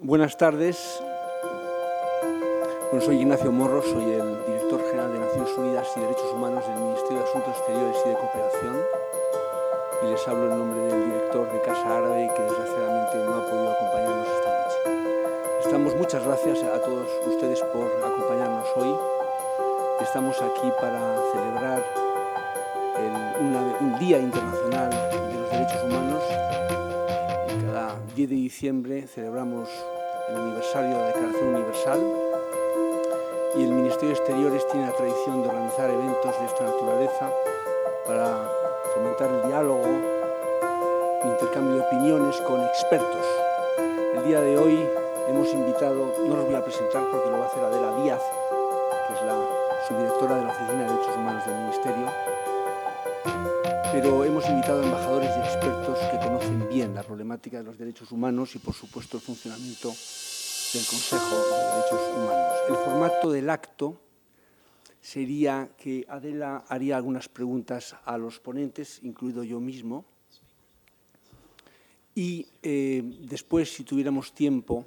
Buenas tardes. Bueno, soy Ignacio Morro, soy el director general de Naciones Unidas y Derechos Humanos del Ministerio de Asuntos Exteriores y de Cooperación. Y les hablo en nombre del director de Casa Árabe, que desgraciadamente no ha podido acompañarnos esta noche. Estamos muchas gracias a todos ustedes por acompañarnos hoy. Estamos aquí para celebrar el, un Día Internacional de los Derechos Humanos 10 de diciembre celebramos el aniversario de la Declaración Universal y el Ministerio de Exteriores tiene la tradición de organizar eventos de esta naturaleza para fomentar el diálogo, el intercambio de opiniones con expertos. El día de hoy hemos invitado, no los voy a presentar porque lo va a hacer Adela Díaz, que es la subdirectora de la Oficina de Derechos Humanos del Ministerio, pero hemos invitado a embajadores y expertos que conocen bien la problemática de los derechos humanos y, por supuesto, el funcionamiento del Consejo de Derechos Humanos. El formato del acto sería que Adela haría algunas preguntas a los ponentes, incluido yo mismo, y eh, después, si tuviéramos tiempo,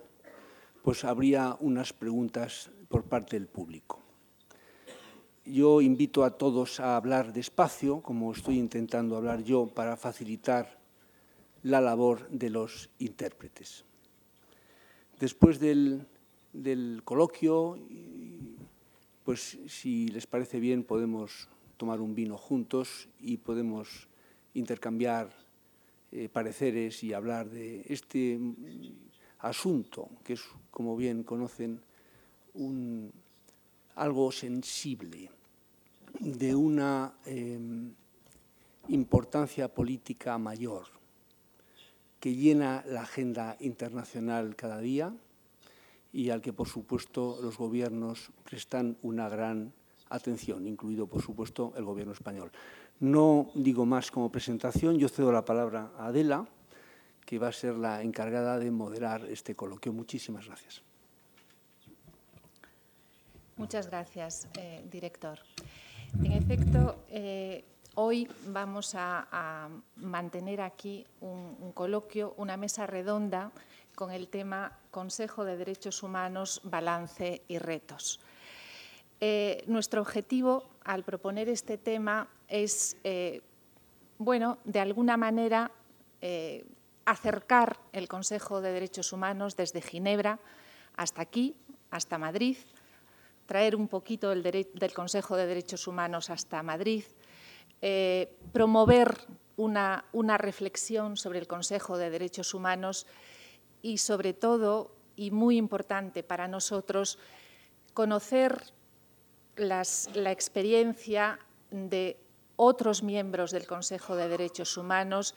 pues habría unas preguntas por parte del público. Yo invito a todos a hablar despacio, como estoy intentando hablar yo, para facilitar la labor de los intérpretes. Después del, coloquio, pues si les parece bien, podemos tomar un vino juntos y podemos intercambiar eh, pareceres y hablar de este asunto, que es, como bien conocen, un, algo sensible de una em, importancia política mayor que llena la agenda internacional cada día y al que, por supuesto, los gobiernos prestan una gran atención, incluido, por supuesto, el gobierno español. No digo más como presentación, yo cedo la palabra a Adela, que va a ser la encargada de moderar este coloquio. Muchísimas gracias. Muchas gracias, eh, director. En efecto, eh, hoy vamos a, mantener aquí un, coloquio, una mesa redonda con el tema Consejo de Derechos Humanos, Balance y Retos. Eh, nuestro objetivo al proponer este tema es, eh, bueno, de alguna manera acercar el Consejo de Derechos Humanos desde Ginebra hasta aquí, hasta Madrid, traer un poquito del, Consejo de Derechos Humanos hasta Madrid, eh, promover una, reflexión sobre el Consejo de Derechos Humanos y, sobre todo, y muy importante para nosotros, conocer la experiencia de otros miembros del Consejo de Derechos Humanos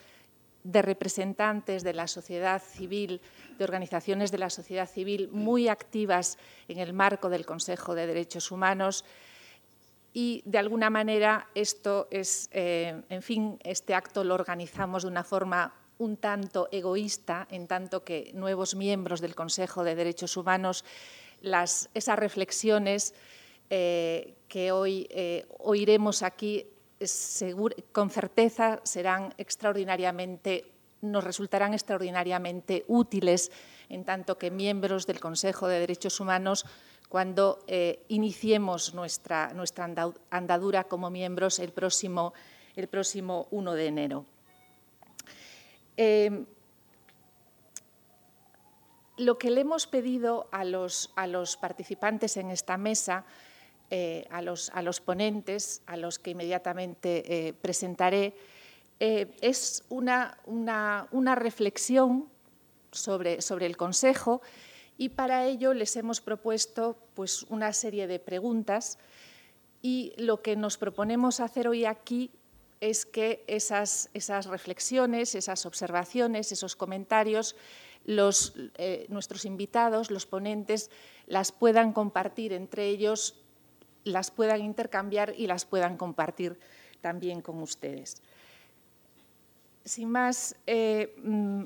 de representantes de la sociedad civil, de organizaciones de la sociedad civil muy activas en el marco del Consejo de Derechos Humanos. Y de alguna manera esto es, eh, en fin, este acto lo organizamos de una forma un tanto egoísta, en tanto que nuevos miembros del Consejo de Derechos Humanos, las, esas reflexiones eh, que hoy eh, oiremos aquí con certeza serán extraordinariamente, nos resultarán extraordinariamente útiles en tanto que miembros del Consejo de Derechos Humanos cuando eh, iniciemos nuestra, andadura como miembros el próximo, el próximo 1 de enero. Eh, lo que le hemos pedido a los participantes en esta mesa eh, a, los, a, los, ponentes, a los que inmediatamente eh, presentaré, eh, es una, una, una reflexión sobre, sobre, el Consejo y para ello les hemos propuesto pues, una serie de preguntas y lo que nos proponemos hacer hoy aquí es que esas, esas reflexiones, esas observaciones, esos comentarios, los, nuestros invitados, los ponentes, las puedan compartir entre ellos las puedan intercambiar y las puedan compartir también con ustedes. Sin más, eh, mm,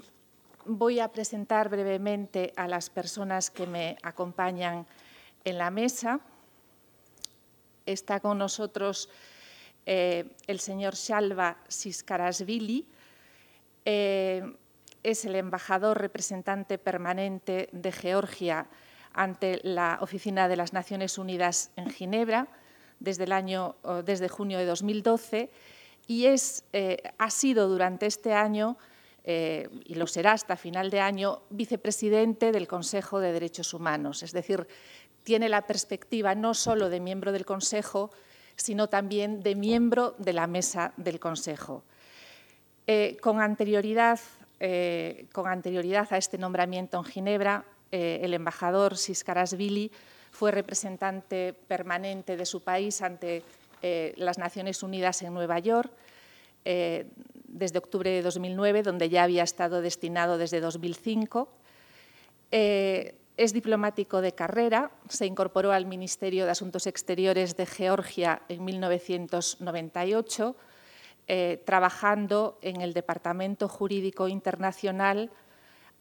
voy a presentar brevemente a las personas que me acompañan en la mesa. Está con nosotros eh, el señor Shalva Siskarasvili. Eh, es el embajador representante permanente de Georgia ante la Oficina de las Naciones Unidas en Ginebra desde, el año, desde junio de 2012 y es, eh, ha sido durante este año, eh, y lo será hasta final de año, vicepresidente del Consejo de Derechos Humanos. Es decir, tiene la perspectiva no solo de miembro del Consejo, sino también de miembro de la mesa del Consejo. Eh, con, anterioridad, con anterioridad a este nombramiento en Ginebra, el embajador Siskarasvili fue representante permanente de su país ante eh, las Naciones Unidas en Nueva York eh, desde octubre de 2009, donde ya había estado destinado desde 2005. Eh, es diplomático de carrera, se incorporó al Ministerio de Asuntos Exteriores de Georgia en 1998, trabajando en el Departamento Jurídico Internacional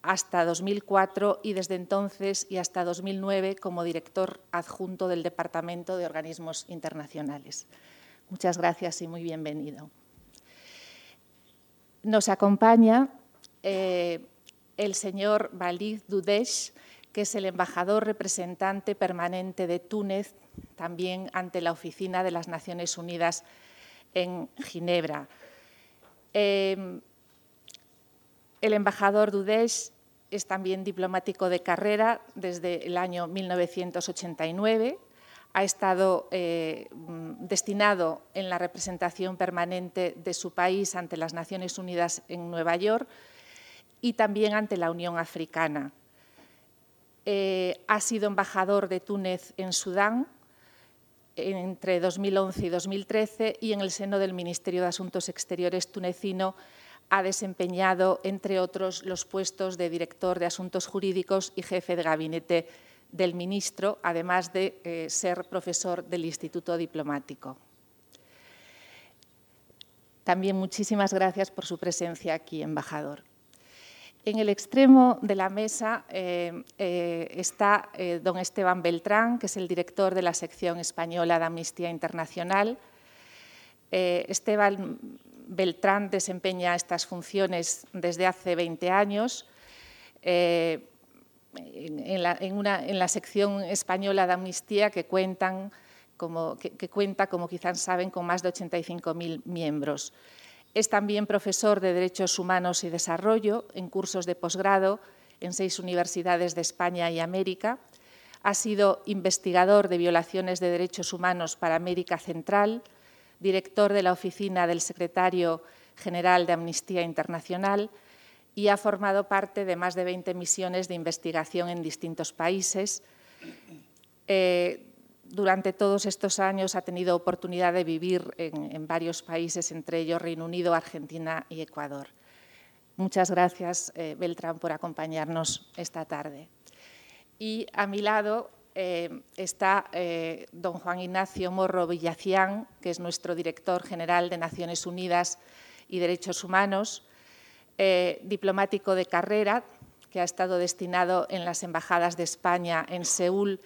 hasta 2004 y desde entonces y hasta 2009 como director adjunto del Departamento de Organismos Internacionales. Muchas gracias y muy bienvenido. Nos acompaña eh, el señor Walid Dudesh, que es el embajador representante permanente de Túnez, también ante la Oficina de las Naciones Unidas en Ginebra. Eh, el embajador Dudesh es también diplomático de carrera desde el año 1989. Ha estado eh, destinado en la representación permanente de su país ante las Naciones Unidas en Nueva York y también ante la Unión Africana. Eh, ha sido embajador de Túnez en Sudán entre 2011 y 2013 y en el seno del Ministerio de Asuntos Exteriores tunecino ha desempeñado, entre otros, los puestos de director de Asuntos Jurídicos y jefe de gabinete del ministro, además de eh, ser profesor del Instituto Diplomático. También muchísimas gracias por su presencia aquí, embajador. En el extremo de la mesa eh, eh, está don Esteban Beltrán, que es el director de la sección española de Amnistía Internacional. Esteban Beltrán desempeña estas funciones desde hace 20 años. Eh, en, la, sección española de Amnistía que, que, cuenta, como quizás saben, con más de 85.000 miembros. Es también profesor de Derechos Humanos y Desarrollo en cursos de posgrado en seis universidades de España y América. Ha sido investigador de violaciones de derechos humanos para América Central, director de la oficina del secretario general de Amnistía Internacional y ha formado parte de más de 20 misiones de investigación en distintos países. Eh, durante todos estos años ha tenido oportunidad de vivir en, varios países, entre ellos Reino Unido, Argentina y Ecuador. Muchas gracias, eh, Beltrán, por acompañarnos esta tarde. Y a mi lado eh, está eh, don Juan Ignacio Morro Villacián, que es nuestro director general de Naciones Unidas y Derechos Humanos, eh, diplomático de carrera, que ha estado destinado en las embajadas de España en Seúl,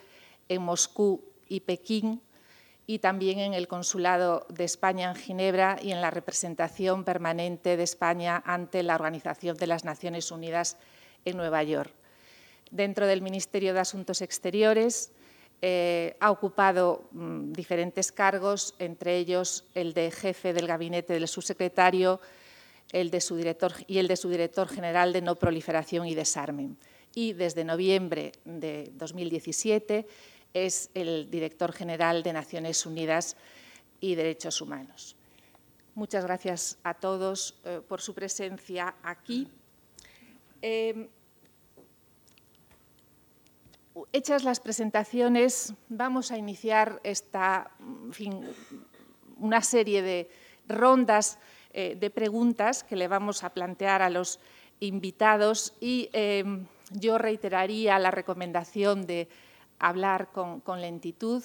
en Moscú y Pekín, y también en el Consulado de España en Ginebra y en la representación permanente de España ante la Organización de las Naciones Unidas en Nueva York dentro del Ministerio de Asuntos Exteriores. Eh, ha ocupado mm, diferentes cargos, entre ellos el de jefe del gabinete del subsecretario el de su director, y el de su director general de no proliferación y desarme. Y desde noviembre de 2017 es el director general de Naciones Unidas y Derechos Humanos. Muchas gracias a todos eh, por su presencia aquí. Eh, hechas las presentaciones, vamos a iniciar esta, una serie de rondas eh, de preguntas que le vamos a plantear a los invitados y em, yo reiteraría la recomendación de hablar con, lentitud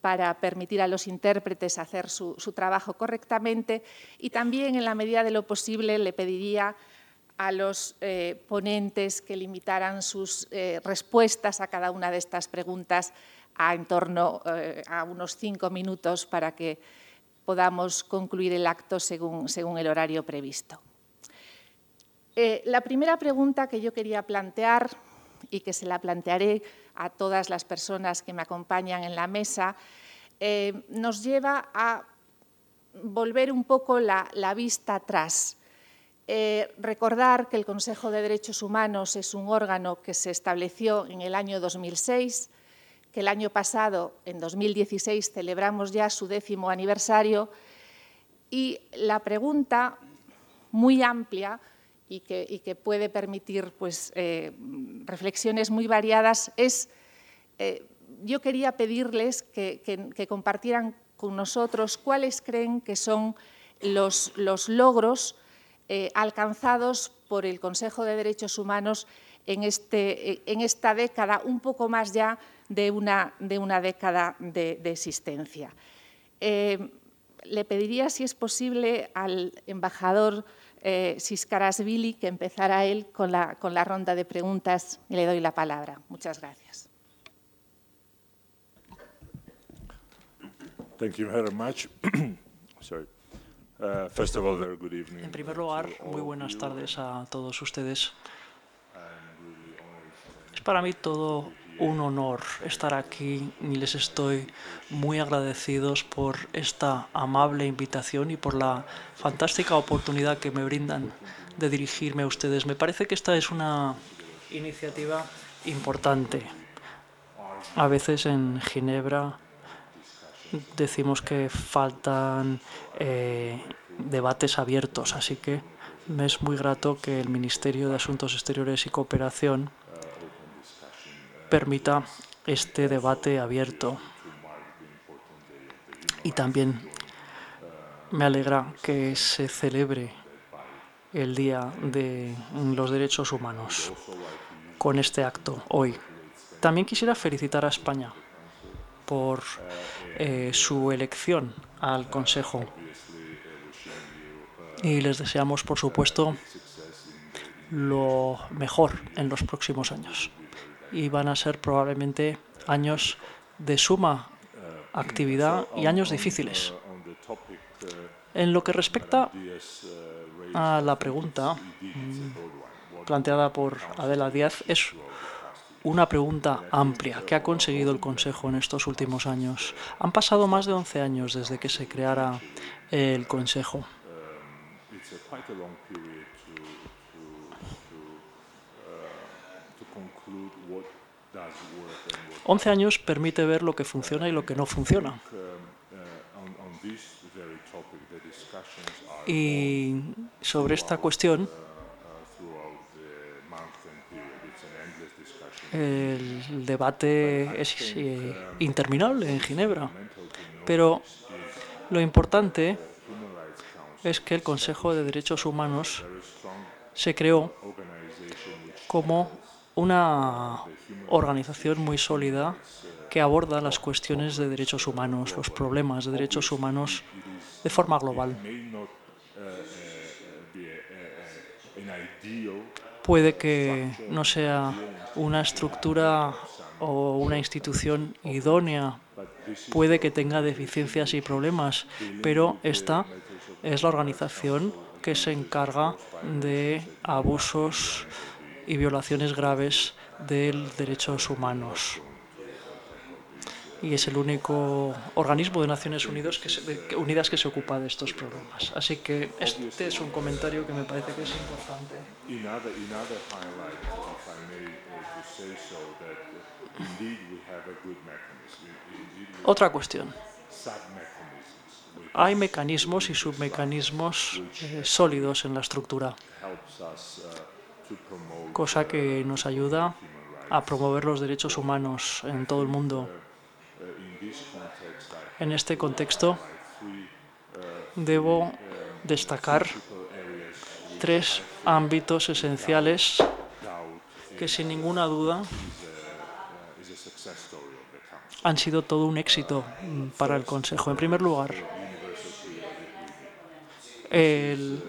para permitir a los intérpretes hacer su, trabajo correctamente y también, en la medida de lo posible, le pediría a los eh, ponentes que limitaran sus eh, respuestas a cada una de estas preguntas a en torno eh, a unos cinco minutos para que podamos concluir el acto según, según el horario previsto. La primera pregunta que yo quería plantear y que se la plantearé a todas las personas que me acompañan en la mesa, nos lleva a volver un poco la, vista atrás. Eh, recordar que el Consejo de Derechos Humanos es un órgano que se estableció en el año 2006, que el año pasado, en 2016, celebramos ya su décimo aniversario. Y la pregunta muy amplia y que, puede permitir pues, eh, reflexiones muy variadas es, eh, yo quería pedirles que, compartieran con nosotros cuáles creen que son los, logros eh, alcanzados por el Consejo de Derechos Humanos en, este, en, esta década, un poco más ya de una, de una década de, existencia. le pediría, si es posible, al embajador eh, que empezara él con la, con la ronda de preguntas y le doy la palabra. Muchas gracias. Thank you very much. Uh, first of all, very good evening en primer lugar, muy buenas tardes a todos ustedes. Es para mí todo un honor estar aquí y les estoy muy agradecidos por esta amable invitación y por la fantástica oportunidad que me brindan de dirigirme a ustedes. Me parece que esta es una iniciativa importante. A veces en Ginebra decimos que faltan eh, debates abiertos, así que me es muy grato que el Ministerio de Asuntos Exteriores y Cooperación permita este debate abierto. Y también me alegra que se celebre el Día de los Derechos Humanos con este acto hoy. También quisiera felicitar a España por eh, su elección al Consejo y les deseamos, por supuesto, lo mejor en los próximos años y van a ser probablemente años de suma actividad y años difíciles. En lo que respecta a la pregunta mm, planteada por Adela Díaz, es una pregunta amplia. ¿Qué ha conseguido el Consejo en estos últimos años? Han pasado más de 11 años desde que se creara el Consejo. 11 años permite ver lo que funciona y lo que no funciona. Y sobre esta cuestión, el debate es eh, interminable en Ginebra, pero lo importante es que el Consejo de Derechos Humanos se creó como una organización muy sólida que aborda las cuestiones de derechos humanos, los problemas de derechos humanos de forma global. Puede que no sea una estructura o una institución idónea, puede que tenga deficiencias y problemas, pero esta es la organización que se encarga de abusos y violaciones graves de derechos humanos. Y es el único organismo de Naciones Unidas que, se, Unidas que se ocupa de estos problemas. Así que este es un comentario que me parece que es importante. Otra cuestión. Hay mecanismos y submecanismos eh, sólidos en la estructura cosa que nos ayuda a promover los derechos humanos en todo el mundo. En este contexto, debo destacar tres ámbitos esenciales que sin ninguna duda han sido todo un éxito para el Consejo. En primer lugar, el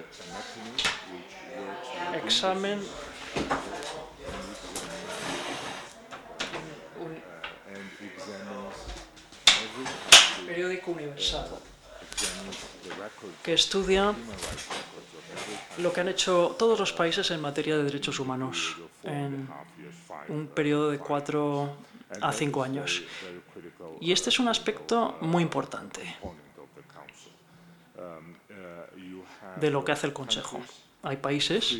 examen periódico universal. que estudia lo que han hecho todos los países en materia de derechos humanos en un periodo de cuatro a cinco años. Y este es un aspecto muy importante de lo que hace el Consejo. Hay países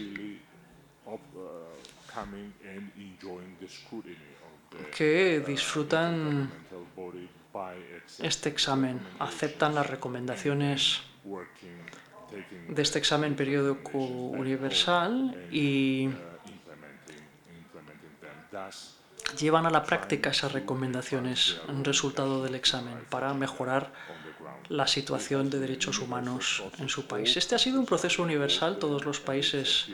que disfrutan este examen, aceptan las recomendaciones de este examen periódico universal y llevan a la práctica esas recomendaciones, un resultado del examen, para mejorar la situación de derechos humanos en su país. Este ha sido un proceso universal, todos los países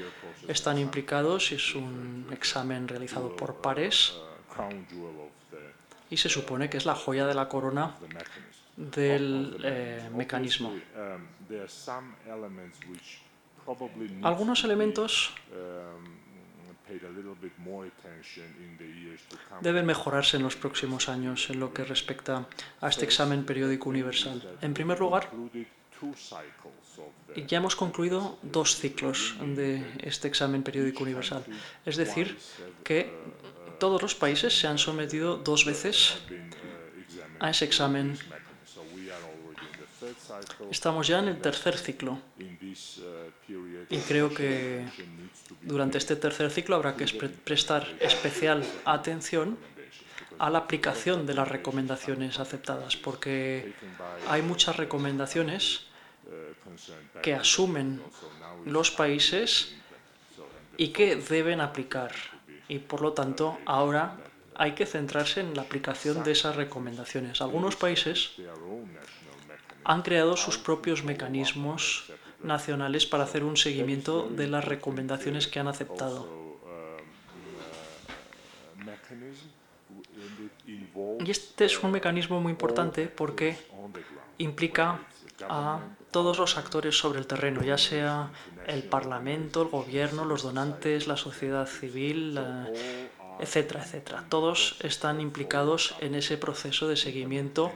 están implicados, es un examen realizado por pares. Y se supone que es la joya de la corona del eh, mecanismo. Algunos elementos deben mejorarse en los próximos años en lo que respecta a este examen periódico universal. En primer lugar, ya hemos concluido dos ciclos de este examen periódico universal. Es decir, que todos los países se han sometido dos veces a ese examen. Estamos ya en el tercer ciclo y creo que durante este tercer ciclo habrá que prestar especial atención a la aplicación de las recomendaciones aceptadas, porque hay muchas recomendaciones que asumen los países y que deben aplicar. Y por lo tanto, ahora hay que centrarse en la aplicación de esas recomendaciones. Algunos países han creado sus propios mecanismos nacionales para hacer un seguimiento de las recomendaciones que han aceptado. Y este es un mecanismo muy importante porque implica a todos los actores sobre el terreno, ya sea el Parlamento, el Gobierno, los donantes, la sociedad civil, etcétera, etcétera. Todos están implicados en ese proceso de seguimiento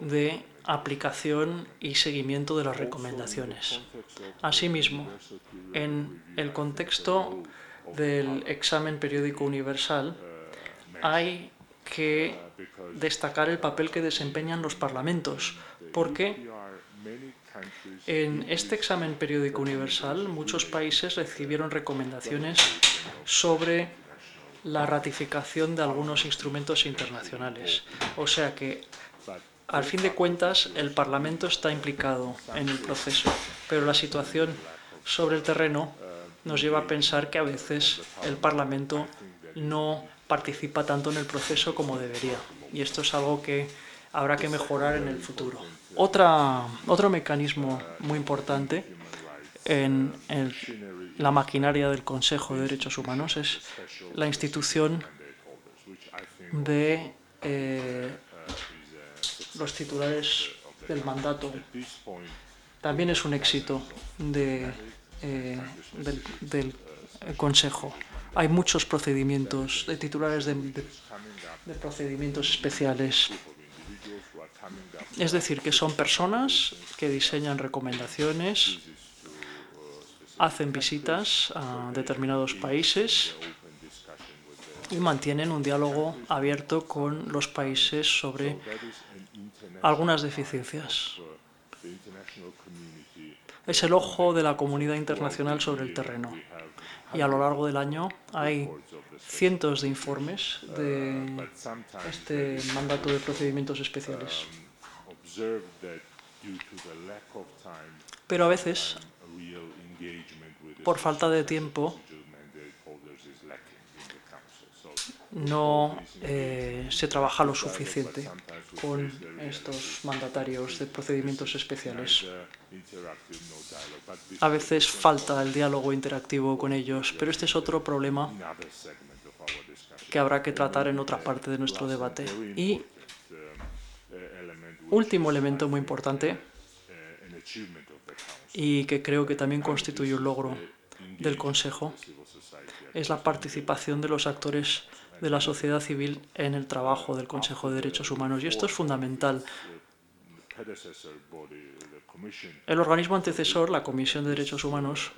de aplicación y seguimiento de las recomendaciones. Asimismo, en el contexto del examen periódico universal, hay que destacar el papel que desempeñan los parlamentos, porque en este examen periódico universal muchos países recibieron recomendaciones sobre la ratificación de algunos instrumentos internacionales. O sea que al fin de cuentas, el Parlamento está implicado en el proceso, pero la situación sobre el terreno nos lleva a pensar que a veces el Parlamento no participa tanto en el proceso como debería. Y esto es algo que habrá que mejorar en el futuro. Otro mecanismo muy importante en la maquinaria del Consejo de Derechos Humanos es la institución de eh, los titulares del mandato. También es un éxito eh, del, Consejo. Hay muchos procedimientos de titulares de procedimientos especiales. Es decir, que son personas que diseñan recomendaciones, hacen visitas a determinados países y mantienen un diálogo abierto con los países sobre algunas deficiencias. Es el ojo de la comunidad internacional sobre el terreno. Y a lo largo del año hay cientos de informes de este mandato de procedimientos especiales. Pero a veces, por falta de tiempo, no eh, se trabaja lo suficiente con estos mandatarios de procedimientos especiales. A veces falta el diálogo interactivo con ellos, pero este es otro problema que habrá que tratar en otra parte de nuestro debate. Y último elemento muy importante y que creo que también constituye un logro del Consejo es la participación de los actores de la sociedad civil en el trabajo del Consejo de Derechos Humanos. Y esto es fundamental El organismo antecesor, la Comisión de Derechos Humanos,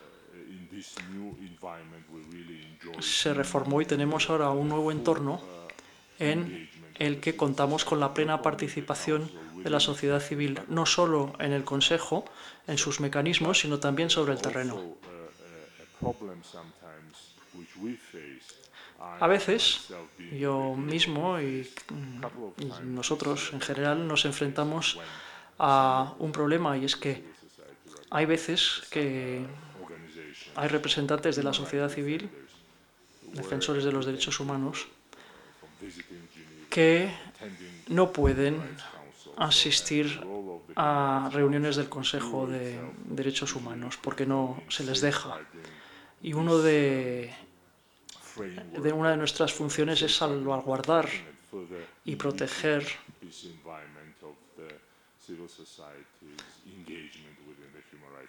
se reformó y tenemos ahora un nuevo entorno en el que contamos con la plena participación de la sociedad civil, no solo en el Consejo, en sus mecanismos, sino también sobre el terreno. A veces yo mismo y, nosotros en general nos enfrentamos a un problema y es que hay veces que hay representantes de la sociedad civil, defensores de los derechos humanos, que no pueden asistir a reuniones del Consejo de Derechos Humanos porque no se les deja. Y uno de, de una de nuestras funciones es salvaguardar y proteger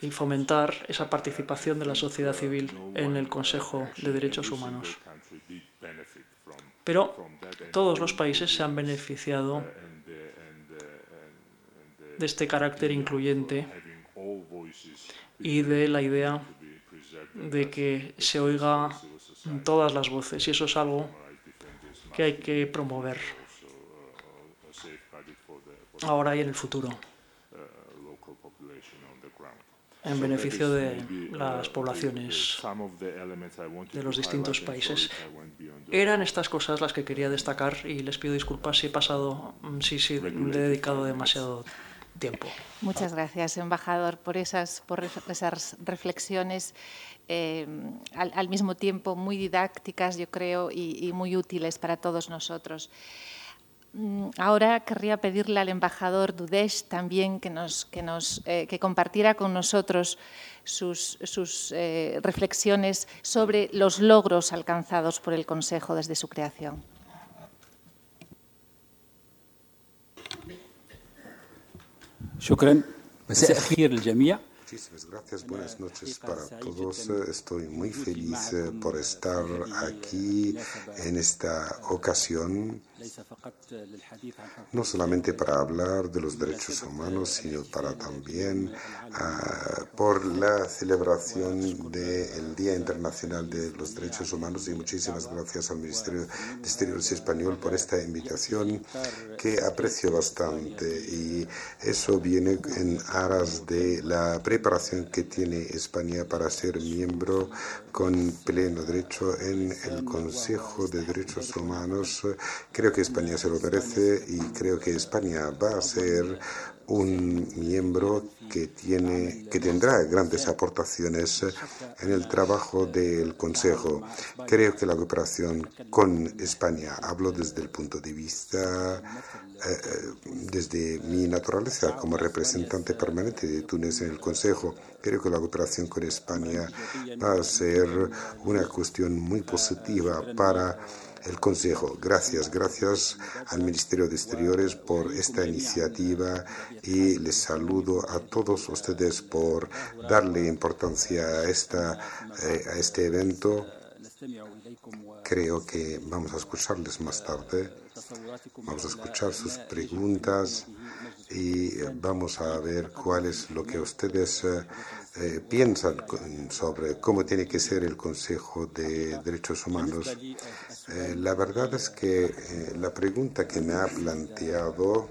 y fomentar esa participación de la sociedad civil en el Consejo de Derechos Humanos. Pero todos los países se han beneficiado de este carácter incluyente y de la idea de que se oiga todas las voces y eso es algo que hay que promover ahora y en el futuro en beneficio de las poblaciones de los distintos países. Eran estas cosas las que quería destacar y les pido disculpas si he pasado, si, si le he dedicado demasiado Muchas gracias, embajador, por esas, reflexiones eh, al, mismo tiempo muy didácticas, yo creo, y, muy útiles para todos nosotros. Mm, ahora querría pedirle al embajador Dudesh también que, nos, que, eh, compartiera con nosotros sus, sus eh, reflexiones sobre los logros alcanzados por el Consejo desde su creación. شكرا. مساء الخير للجميع. Muchísimas gracias, buenas noches para todos. Estoy muy feliz eh, por estar aquí en esta ocasión, no solamente para hablar de los derechos humanos, sino para también uh, por la celebración del Día Internacional de los Derechos Humanos y muchísimas gracias al Ministerio de Exteriores español por esta invitación que aprecio bastante. Y eso viene en aras de la preparación que tiene España para ser miembro con pleno derecho en el Consejo de Derechos Humanos. Creo que España se lo merece y creo que España va a ser un miembro que, tiene, que tendrá grandes aportaciones en el trabajo del Consejo. Creo que la cooperación con España, hablo desde el punto de vista, eh, desde mi naturaleza como representante permanente de Túnez en el Consejo, creo que la cooperación con España va a ser una cuestión muy positiva para el Consejo. Gracias, gracias al Ministerio de Exteriores por esta iniciativa y les saludo a todos ustedes por darle importancia a, esta, eh, a este evento. Creo que vamos a escucharles más tarde. Vamos a escuchar sus preguntas y vamos a ver cuál es lo que ustedes eh, eh, piensan sobre cómo tiene que ser el Consejo de Derechos Humanos. Eh, la verdad es que eh, la pregunta que me ha planteado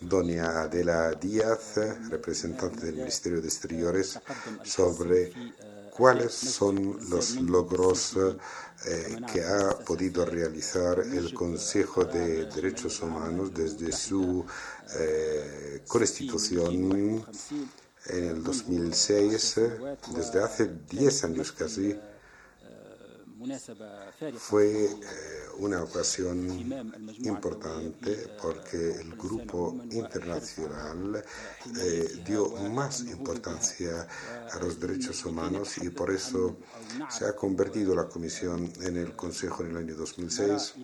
doña Adela Díaz, representante del Ministerio de Exteriores, sobre cuáles son los logros que ha podido realizar el Consejo de Derechos Humanos desde su constitución en el 2006, desde hace 10 años casi, fue eh, una ocasión importante porque el grupo internacional eh, dio más importancia a los derechos humanos y por eso se ha convertido la Comisión en el Consejo en el año 2006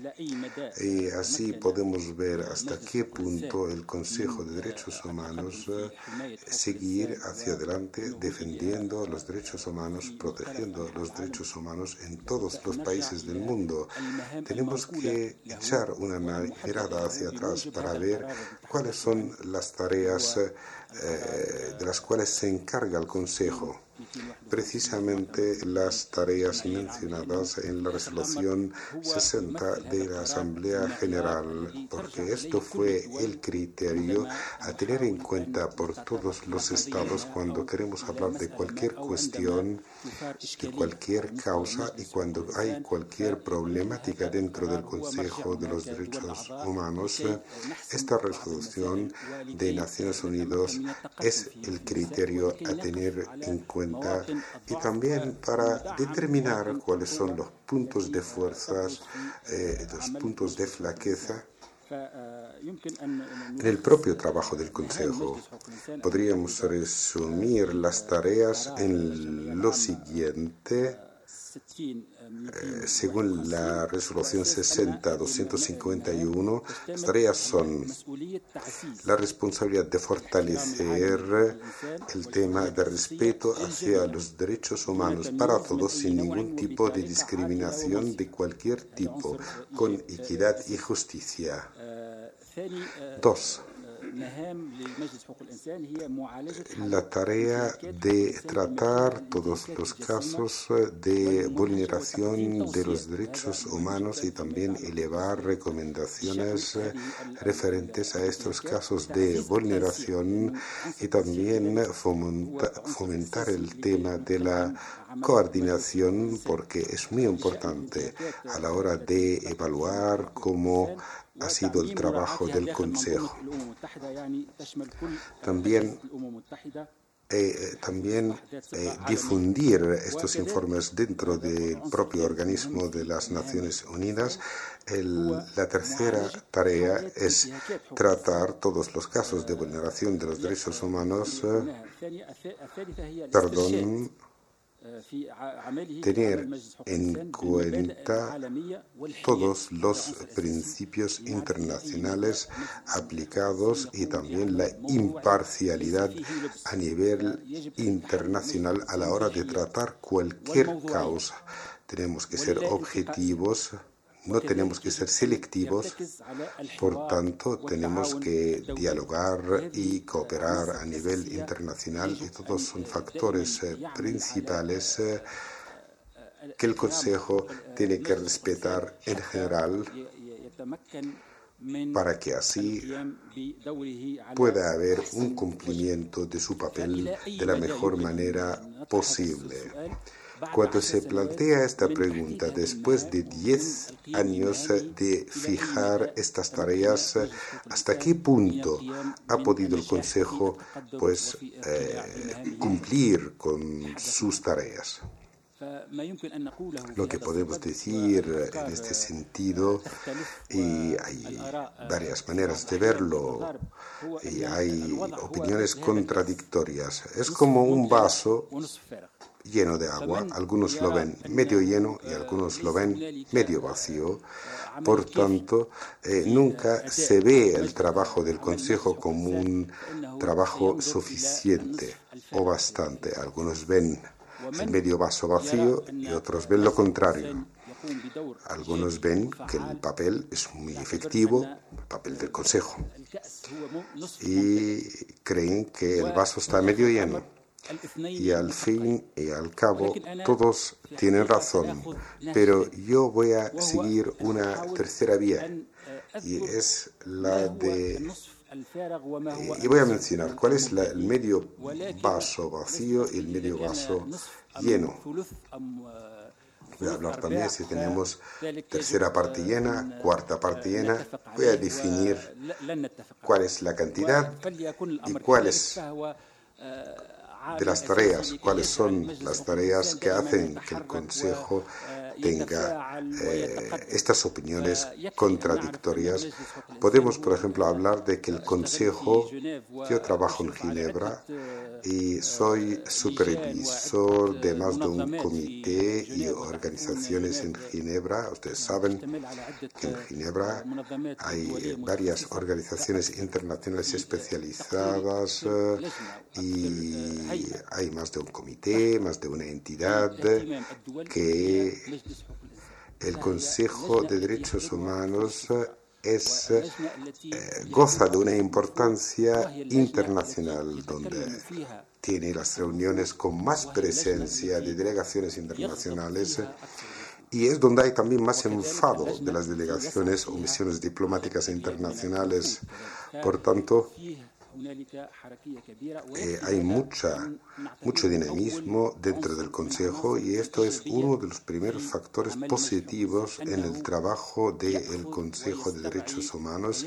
y así podemos ver hasta qué punto el Consejo de Derechos Humanos eh, seguir hacia adelante defendiendo los derechos humanos, protegiendo los derechos humanos en todos los países del mundo. Tenemos que echar una mirada hacia atrás para ver cuáles son las tareas eh, de las cuales se encarga el Consejo precisamente las tareas mencionadas en la resolución 60 de la Asamblea General, porque esto fue el criterio a tener en cuenta por todos los estados cuando queremos hablar de cualquier cuestión, de cualquier causa y cuando hay cualquier problemática dentro del Consejo de los Derechos Humanos. Esta resolución de Naciones Unidas es el criterio a tener en cuenta y también para determinar cuáles son los puntos de fuerzas, eh, los puntos de flaqueza en el propio trabajo del Consejo. Podríamos resumir las tareas en lo siguiente. Eh, según la resolución 60-251, las tareas son la responsabilidad de fortalecer el tema de respeto hacia los derechos humanos para todos sin ningún tipo de discriminación de cualquier tipo, con equidad y justicia. Dos la tarea de tratar todos los casos de vulneración de los derechos humanos y también elevar recomendaciones referentes a estos casos de vulneración y también fomentar el tema de la coordinación porque es muy importante a la hora de evaluar cómo ha sido el trabajo del Consejo. También eh, también eh, difundir estos informes dentro del propio organismo de las Naciones Unidas. la tercera tarea es tratar todos los casos de vulneración de los derechos humanos, eh, perdón, tener en cuenta todos los principios internacionales aplicados y también la imparcialidad a nivel internacional a la hora de tratar cualquier causa. Tenemos que ser objetivos no tenemos que ser selectivos, por tanto tenemos que dialogar y cooperar a nivel internacional y todos son factores eh, principales eh, que el Consejo tiene que respetar en general para que así pueda haber un cumplimiento de su papel de la mejor manera posible. Cuando se plantea esta pregunta, después de 10 años de fijar estas tareas, ¿hasta qué punto ha podido el Consejo pues, eh, cumplir con sus tareas? Lo que podemos decir en este sentido, y hay varias maneras de verlo, y hay opiniones contradictorias, es como un vaso lleno de agua, algunos lo ven medio lleno y algunos lo ven medio vacío. Por tanto, eh, nunca se ve el trabajo del Consejo como un trabajo suficiente o bastante. Algunos ven el medio vaso vacío y otros ven lo contrario. Algunos ven que el papel es muy efectivo, el papel del Consejo, y creen que el vaso está medio lleno. Y al fin y al cabo, todos tienen razón, pero yo voy a seguir una tercera vía, y es la de y voy a mencionar cuál es el medio vaso vacío y el medio vaso lleno. Voy a hablar también si tenemos tercera parte llena, cuarta parte llena. Voy a definir cuál es la cantidad y cuál es de las tareas, cuáles son las tareas que hacen que el Consejo tenga eh, estas opiniones contradictorias. Podemos, por ejemplo, hablar de que el Consejo, yo trabajo en Ginebra y soy supervisor de más de un comité y organizaciones en Ginebra. Ustedes saben que en Ginebra hay varias organizaciones internacionales especializadas eh, y hay más de un comité, más de una entidad que el Consejo de Derechos Humanos es, eh, goza de una importancia internacional donde tiene las reuniones con más presencia de delegaciones internacionales y es donde hay también más enfado de las delegaciones o misiones diplomáticas internacionales. Por tanto, eh, hay mucha, mucho dinamismo dentro del Consejo y esto es uno de los primeros factores positivos en el trabajo del Consejo de Derechos Humanos,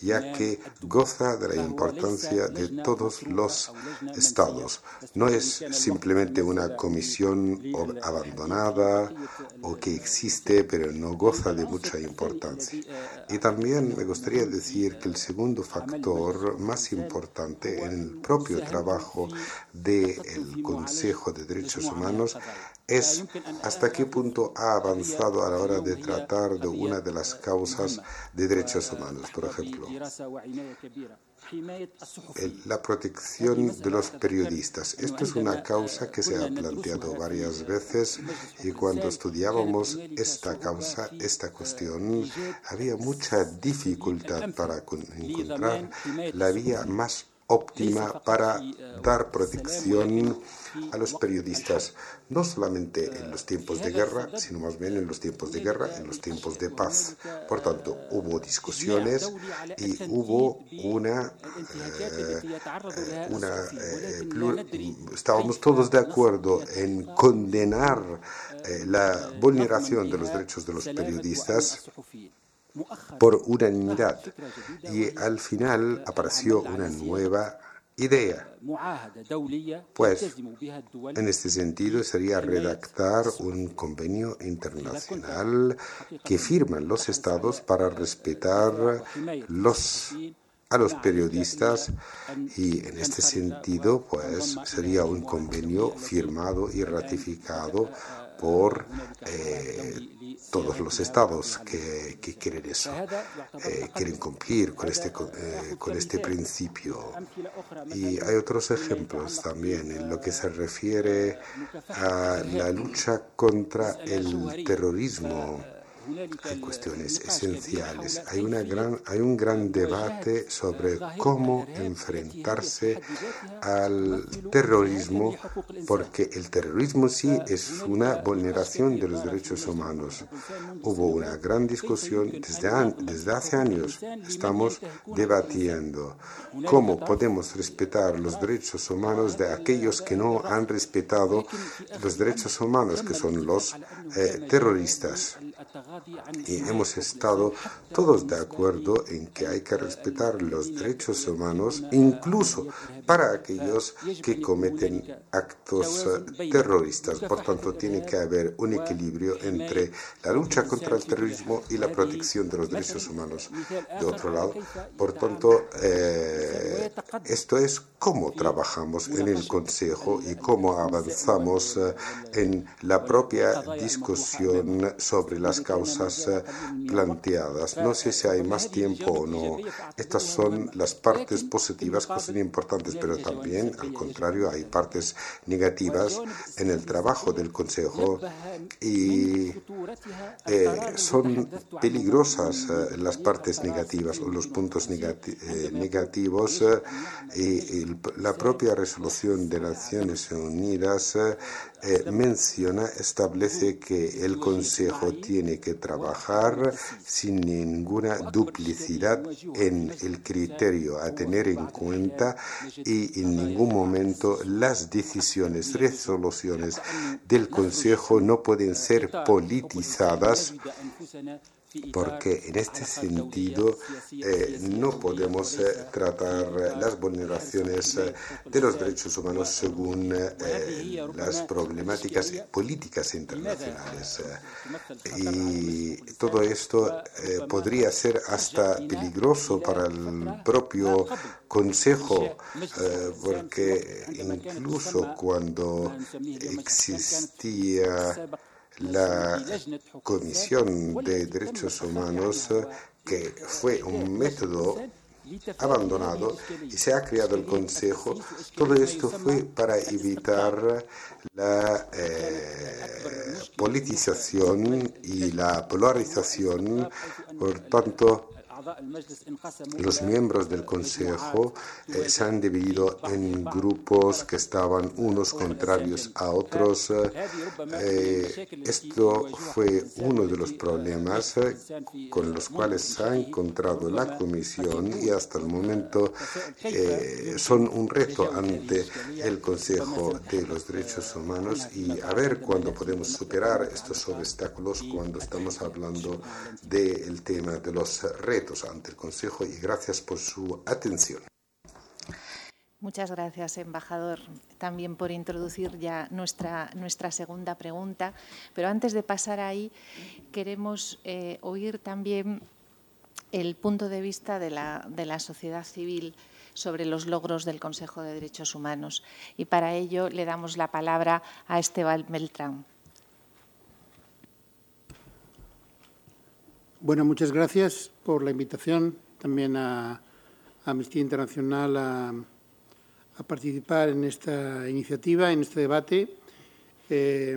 ya que goza de la importancia de todos los estados. No es simplemente una comisión abandonada o que existe pero no goza de mucha importancia. Y también me gustaría decir que el segundo factor más importante en el propio trabajo del Consejo de Derechos Humanos es hasta qué punto ha avanzado a la hora de tratar de una de las causas de derechos humanos, por ejemplo. La protección de los periodistas. Esto es una causa que se ha planteado varias veces y cuando estudiábamos esta causa, esta cuestión, había mucha dificultad para encontrar la vía más óptima para dar protección a los periodistas, no solamente en los tiempos de guerra, sino más bien en los tiempos de guerra, en los tiempos de paz. Por tanto, hubo discusiones y hubo una... Eh, una eh, estábamos todos de acuerdo en condenar eh, la vulneración de los derechos de los periodistas por unanimidad. Y al final apareció una nueva idea. Pues, en este sentido, sería redactar un convenio internacional que firman los estados para respetar los a los periodistas. Y en este sentido pues sería un convenio firmado y ratificado por eh, todos los estados que, quieren eso, eh, quieren cumplir con este, eh, con este principio. Y hay otros ejemplos también en lo que se refiere a la lucha contra el terrorismo hay cuestiones esenciales. Hay, un gran debate sobre cómo enfrentarse al terrorismo, porque el terrorismo sí es una vulneración de los derechos humanos. Hubo una gran discusión desde, desde hace años. Estamos debatiendo cómo podemos respetar los derechos humanos de aquellos que no han respetado los derechos humanos, que son los eh, terroristas y hemos estado todos de acuerdo en que hay que respetar los derechos humanos, incluso para aquellos que cometen actos eh, terroristas. Por tanto, tiene que haber un equilibrio entre la lucha contra el terrorismo y la protección de los derechos humanos. De otro lado, por tanto, eh, esto es cómo trabajamos en el Consejo y cómo avanzamos eh, en la propia discusión sobre las causas planteadas. No sé si hay más tiempo o no. Estas son las partes positivas que son importantes, pero también, al contrario, hay partes negativas en el trabajo del Consejo y eh, son peligrosas eh, las partes negativas o los puntos eh, negativos y, la propia resolución de Naciones Unidas menciona, establece que el Consejo tiene que trabajar sin ninguna duplicidad en el criterio a tener en cuenta y en ningún momento las decisiones, resoluciones del Consejo no pueden ser politizadas porque en este sentido eh, no podemos eh, tratar las vulneraciones eh, de los derechos humanos según las problemáticas políticas internacionales. Y todo esto podría ser hasta peligroso para el propio Consejo, porque incluso cuando existía la Comisión de Derechos Humanos, que fue un método abandonado y se ha creado el Consejo. Todo esto fue para evitar la eh, politización y la polarización. Por tanto, los miembros del Consejo eh, se han dividido en grupos que estaban unos contrarios a otros. Eh, esto fue uno de los problemas eh, con los cuales se ha encontrado la Comisión y hasta el momento son un reto ante el Consejo de los Derechos Humanos y a ver cuándo podemos superar estos obstáculos cuando estamos hablando del tema de los retos ante el Consejo y gracias por su atención. Muchas gracias, embajador, también por introducir ya nuestra, nuestra segunda pregunta. Pero antes de pasar ahí, queremos eh, oír también el punto de vista de la, de la sociedad civil sobre los logros del Consejo de Derechos Humanos. Y para ello le damos la palabra a Esteban Beltrán. Bueno, muchas gracias por la invitación también a, Amnistía Internacional a, participar en esta iniciativa, en este debate. Eh,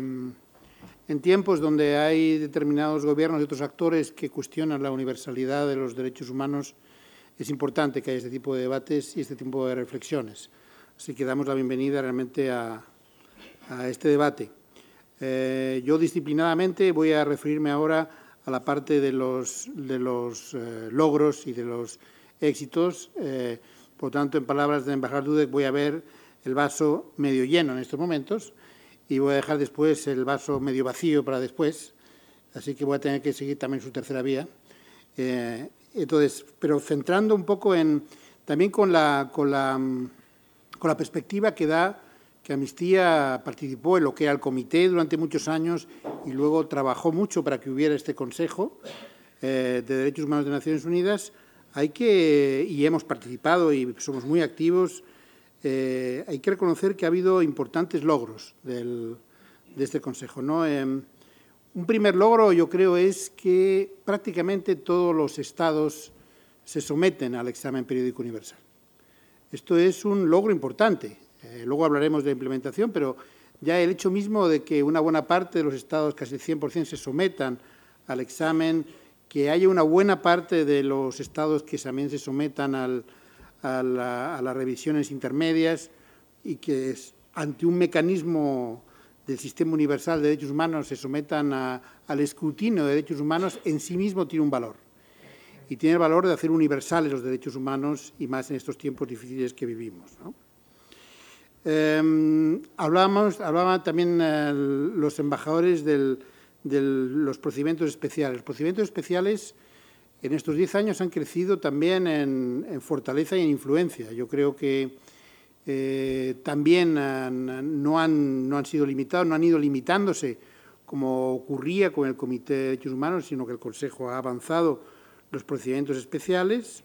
en tiempos donde hay determinados gobiernos y otros actores que cuestionan la universalidad de los derechos humanos, es importante que haya este tipo de debates y este tipo de reflexiones. Así que damos la bienvenida realmente a, este debate. Eh, yo disciplinadamente voy a referirme ahora a la parte de los, de los eh, logros y de los éxitos. Eh, por tanto, en palabras del embajador Dudek, voy a ver el vaso medio lleno en estos momentos y voy a dejar después el vaso medio vacío para después. Así que voy a tener que seguir también su tercera vía. Eh, entonces, pero centrando un poco en también con la, con la, con la perspectiva que da Amnistía participó en lo que era el comité durante muchos años y luego trabajó mucho para que hubiera este Consejo eh, de Derechos Humanos de Naciones Unidas, hay que, y hemos participado y somos muy activos, eh, hay que reconocer que ha habido importantes logros de este Consejo. ¿no? Em, un primer logro, yo creo, es que prácticamente todos los estados se someten al examen periódico universal. Esto es un logro importante. Eh, luego hablaremos de implementación, pero ya el hecho mismo de que una buena parte de los estados, casi el 100%, se sometan al examen, que haya una buena parte de los estados que también se sometan a, las revisiones intermedias y que ante un mecanismo del sistema universal de derechos humanos se sometan al escrutinio de derechos humanos, en sí mismo tiene un valor. Y tiene el valor de hacer universales los derechos humanos y más en estos tiempos difíciles que vivimos. Eh, hablaban también eh, los embajadores de los procedimientos especiales. Los procedimientos especiales en estos diez años han crecido también en, fortaleza y en influencia. Yo creo que eh, también no, han, no han sido limitados, no han ido limitándose como ocurría con el Comité de Derechos Humanos, sino que el Consejo ha avanzado los procedimientos especiales.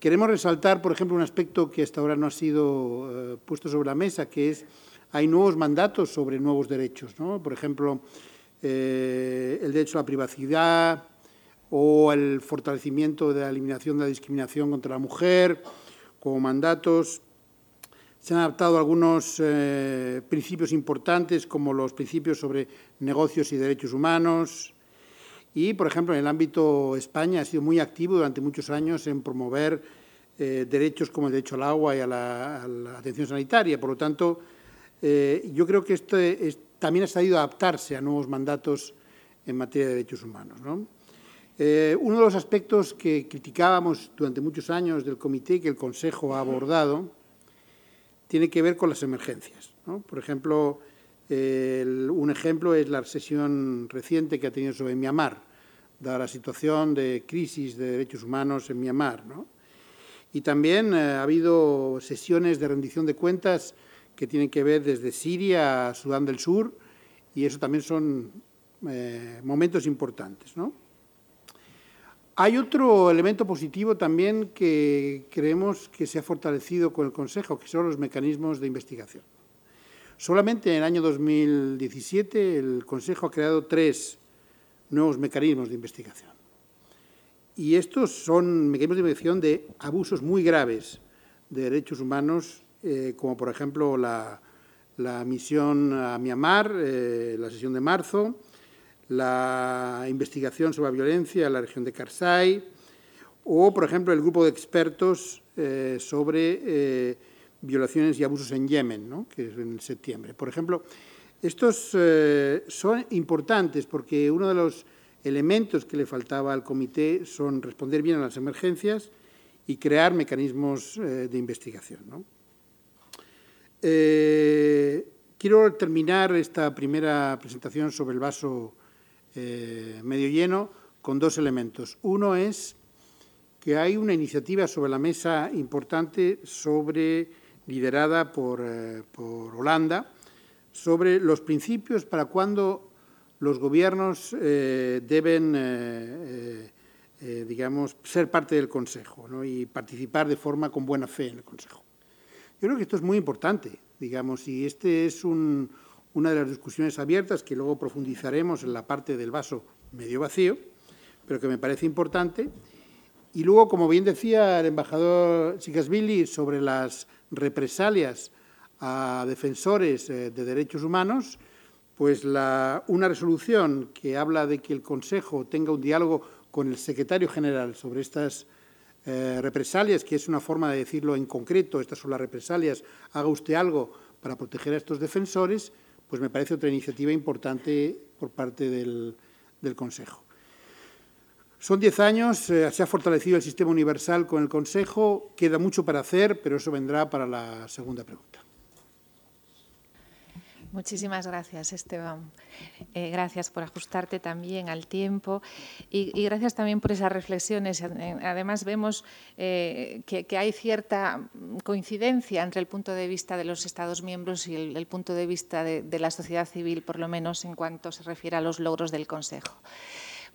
Queremos resaltar, por ejemplo, un aspecto que hasta ahora no ha sido eh, puesto sobre la mesa, que es hay nuevos mandatos sobre nuevos derechos. Por ejemplo, eh, el derecho a la privacidad o el fortalecimiento de la eliminación de la discriminación contra la mujer como mandatos. Se han adaptado algunos eh, principios importantes como los principios sobre negocios y derechos humanos, y, por ejemplo, en el ámbito España ha sido muy activo durante muchos años en promover eh, derechos como el derecho al agua y a la, atención sanitaria. Por lo tanto, eh, yo creo que esto también ha sabido adaptarse a nuevos mandatos en materia de derechos humanos. Eh, uno de los aspectos que criticábamos durante muchos años del comité que el Consejo ha abordado tiene que ver con las emergencias. Por ejemplo, un ejemplo es la sesión reciente que ha tenido sobre Myanmar, dada la situación de crisis de derechos humanos en Myanmar. Y también eh, ha habido sesiones de rendición de cuentas que tienen que ver desde Siria a Sudán del Sur, y eso también son eh, momentos importantes. Hay otro elemento positivo también que creemos que se ha fortalecido con el Consejo, que son los mecanismos de investigación. Solamente en el año 2017 el Consejo ha creado tres nuevos mecanismos de investigación. y estos son mecanismos de investigación de abusos muy graves de derechos humanos, eh, como por ejemplo la, misión a Myanmar, eh, la sesión de marzo, la investigación sobre la violencia en la región de Karsai, o por ejemplo el grupo de expertos eh, sobre violaciones y abusos en Yemen, que es en septiembre. Por ejemplo, estos son importantes porque uno de los elementos que le faltaba al comité son responder bien a las emergencias y crear mecanismos eh, de investigación. Eh, quiero terminar esta primera presentación sobre el vaso eh, medio lleno con dos elementos. Uno es que hay una iniciativa sobre la mesa importante sobre, liderada por, por Holanda sobre los principios para cuando los gobiernos eh, deben, eh, eh, digamos, ser parte del Consejo y participar de forma con buena fe en el Consejo. Yo creo que esto es muy importante, digamos, y este es una de las discusiones abiertas que luego profundizaremos en la parte del vaso medio vacío, pero que me parece importante. Y luego, como bien decía el embajador Sikasvili sobre las represalias a defensores de derechos humanos, pues una resolución que habla de que el Consejo tenga un diálogo con el secretario general sobre estas eh, represalias, que es una forma de decirlo en concreto, estas son las represalias, haga usted algo para proteger a estos defensores, pues me parece otra iniciativa importante por parte del, Consejo. Son diez años, eh, se ha fortalecido el sistema universal con el Consejo, queda mucho para hacer, pero eso vendrá para la segunda pregunta. Muchísimas gracias, Esteban. Eh, gracias por ajustarte también al tiempo y, gracias también por esas reflexiones. Además, vemos eh, que, hay cierta coincidencia entre el punto de vista de los Estados miembros y el, punto de vista de, la sociedad civil, por lo menos en cuanto se refiere a los logros del Consejo.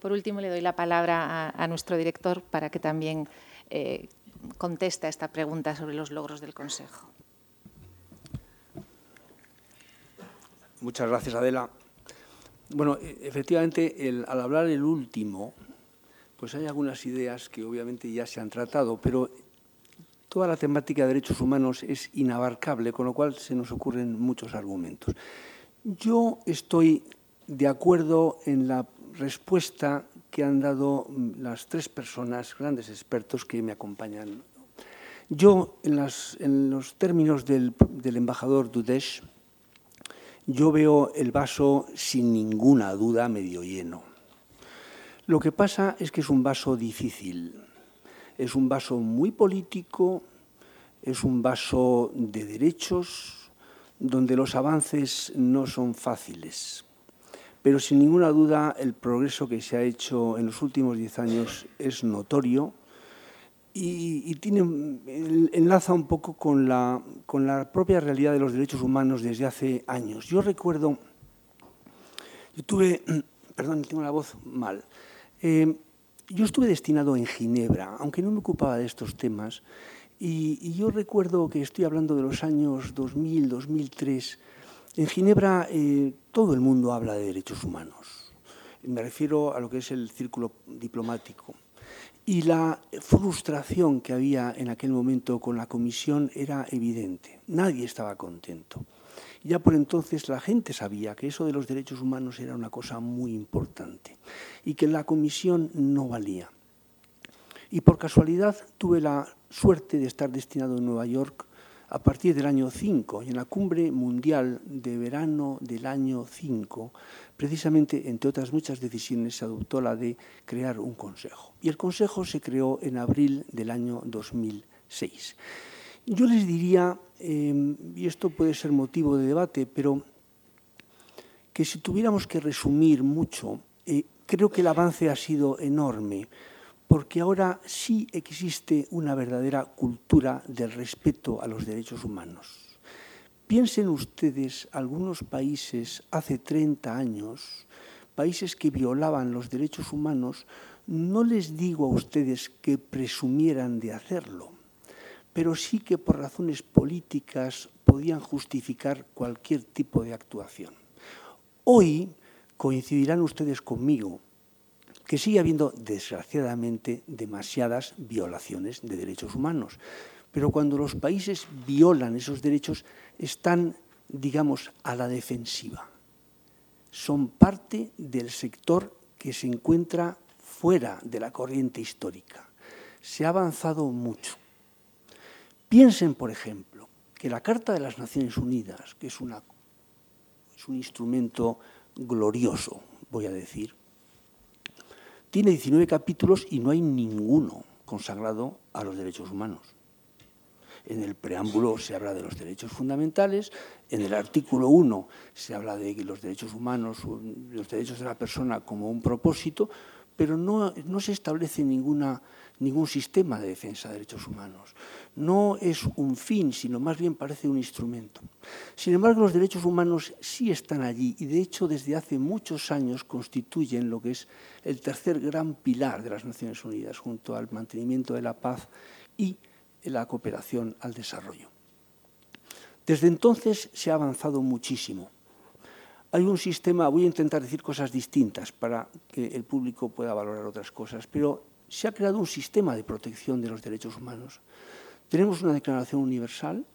Por último, le doy la palabra a, nuestro director para que también eh, conteste a esta pregunta sobre los logros del Consejo. Muchas gracias, Adela. Bueno, e, efectivamente, al hablar el último, pues hay algunas ideas que obviamente ya se han tratado, pero toda la temática de derechos humanos es inabarcable, con lo cual se nos ocurren muchos argumentos. Yo estoy de acuerdo en la respuesta que han dado las tres personas, grandes expertos que me acompañan. Yo, en, los términos del, del embajador Dudesh, yo veo el vaso sin ninguna duda medio lleno. Lo que pasa es que es un vaso difícil, es un vaso muy político, es un vaso de derechos, donde los avances no son fáciles. Pero sin ninguna duda el progreso que se ha hecho en los últimos diez años es notorio y, tiene, enlaza un poco con la, con la propia realidad de los derechos humanos desde hace años. Yo recuerdo, yo tuve, perdón, tengo la voz mal, eh, yo estuve destinado en Ginebra, aunque no me ocupaba de estos temas, y, yo recuerdo que estoy hablando de los años 2000, 2003, en Ginebra eh, todo el mundo habla de derechos humanos. Me refiero a lo que es el círculo diplomático. Y la frustración que había en aquel momento con la comisión era evidente. Nadie estaba contento. Ya por entonces la gente sabía que eso de los derechos humanos era una cosa muy importante y que la comisión no valía. Y por casualidad tuve la suerte de estar destinado en Nueva York a partir del año 5 y en la cumbre mundial de verano del año 5 Precisamente, entre otras muchas decisiones, se adoptó la de crear un consejo. Y el consejo se creó en abril del año 2006. Yo les diría, em, y esto puede ser motivo de debate, pero que si tuviéramos que resumir mucho, eh, creo que el avance ha sido enorme, porque ahora sí existe una verdadera cultura del respeto a los derechos humanos. Piensen ustedes algunos países hace 30 años, países que violaban los derechos humanos, no les digo a ustedes que presumieran de hacerlo, pero sí que por razones políticas podían justificar cualquier tipo de actuación. Hoy coincidirán ustedes conmigo que sigue habiendo, desgraciadamente, demasiadas violaciones de derechos humanos. Pero cuando los países violan esos derechos, están, digamos, a la defensiva. Son parte del sector que se encuentra fuera de la corriente histórica. Se ha avanzado mucho. Piensen, por ejemplo, que la Carta de las Naciones Unidas, que es, es un instrumento glorioso, voy a decir, tiene 19 capítulos y no hay ninguno consagrado a los derechos humanos. En el preámbulo se habla de los derechos fundamentales, en el artículo 1 se habla de los derechos humanos, los derechos de la persona como un propósito, pero no, no se establece ninguna ningún sistema de defensa de derechos humanos. No es un fin, sino más bien parece un instrumento. Sin embargo, los derechos humanos sí están allí y de hecho desde hace muchos años constituyen lo que es el tercer gran pilar de las Naciones Unidas, junto al mantenimiento de la paz y la cooperación al desarrollo. Desde entonces se ha avanzado muchísimo. Hay un sistema, voy a intentar decir cosas distintas para que el público pueda valorar otras cosas, pero se ha creado un sistema de protección de los derechos humanos. Tenemos una Declaración Universal,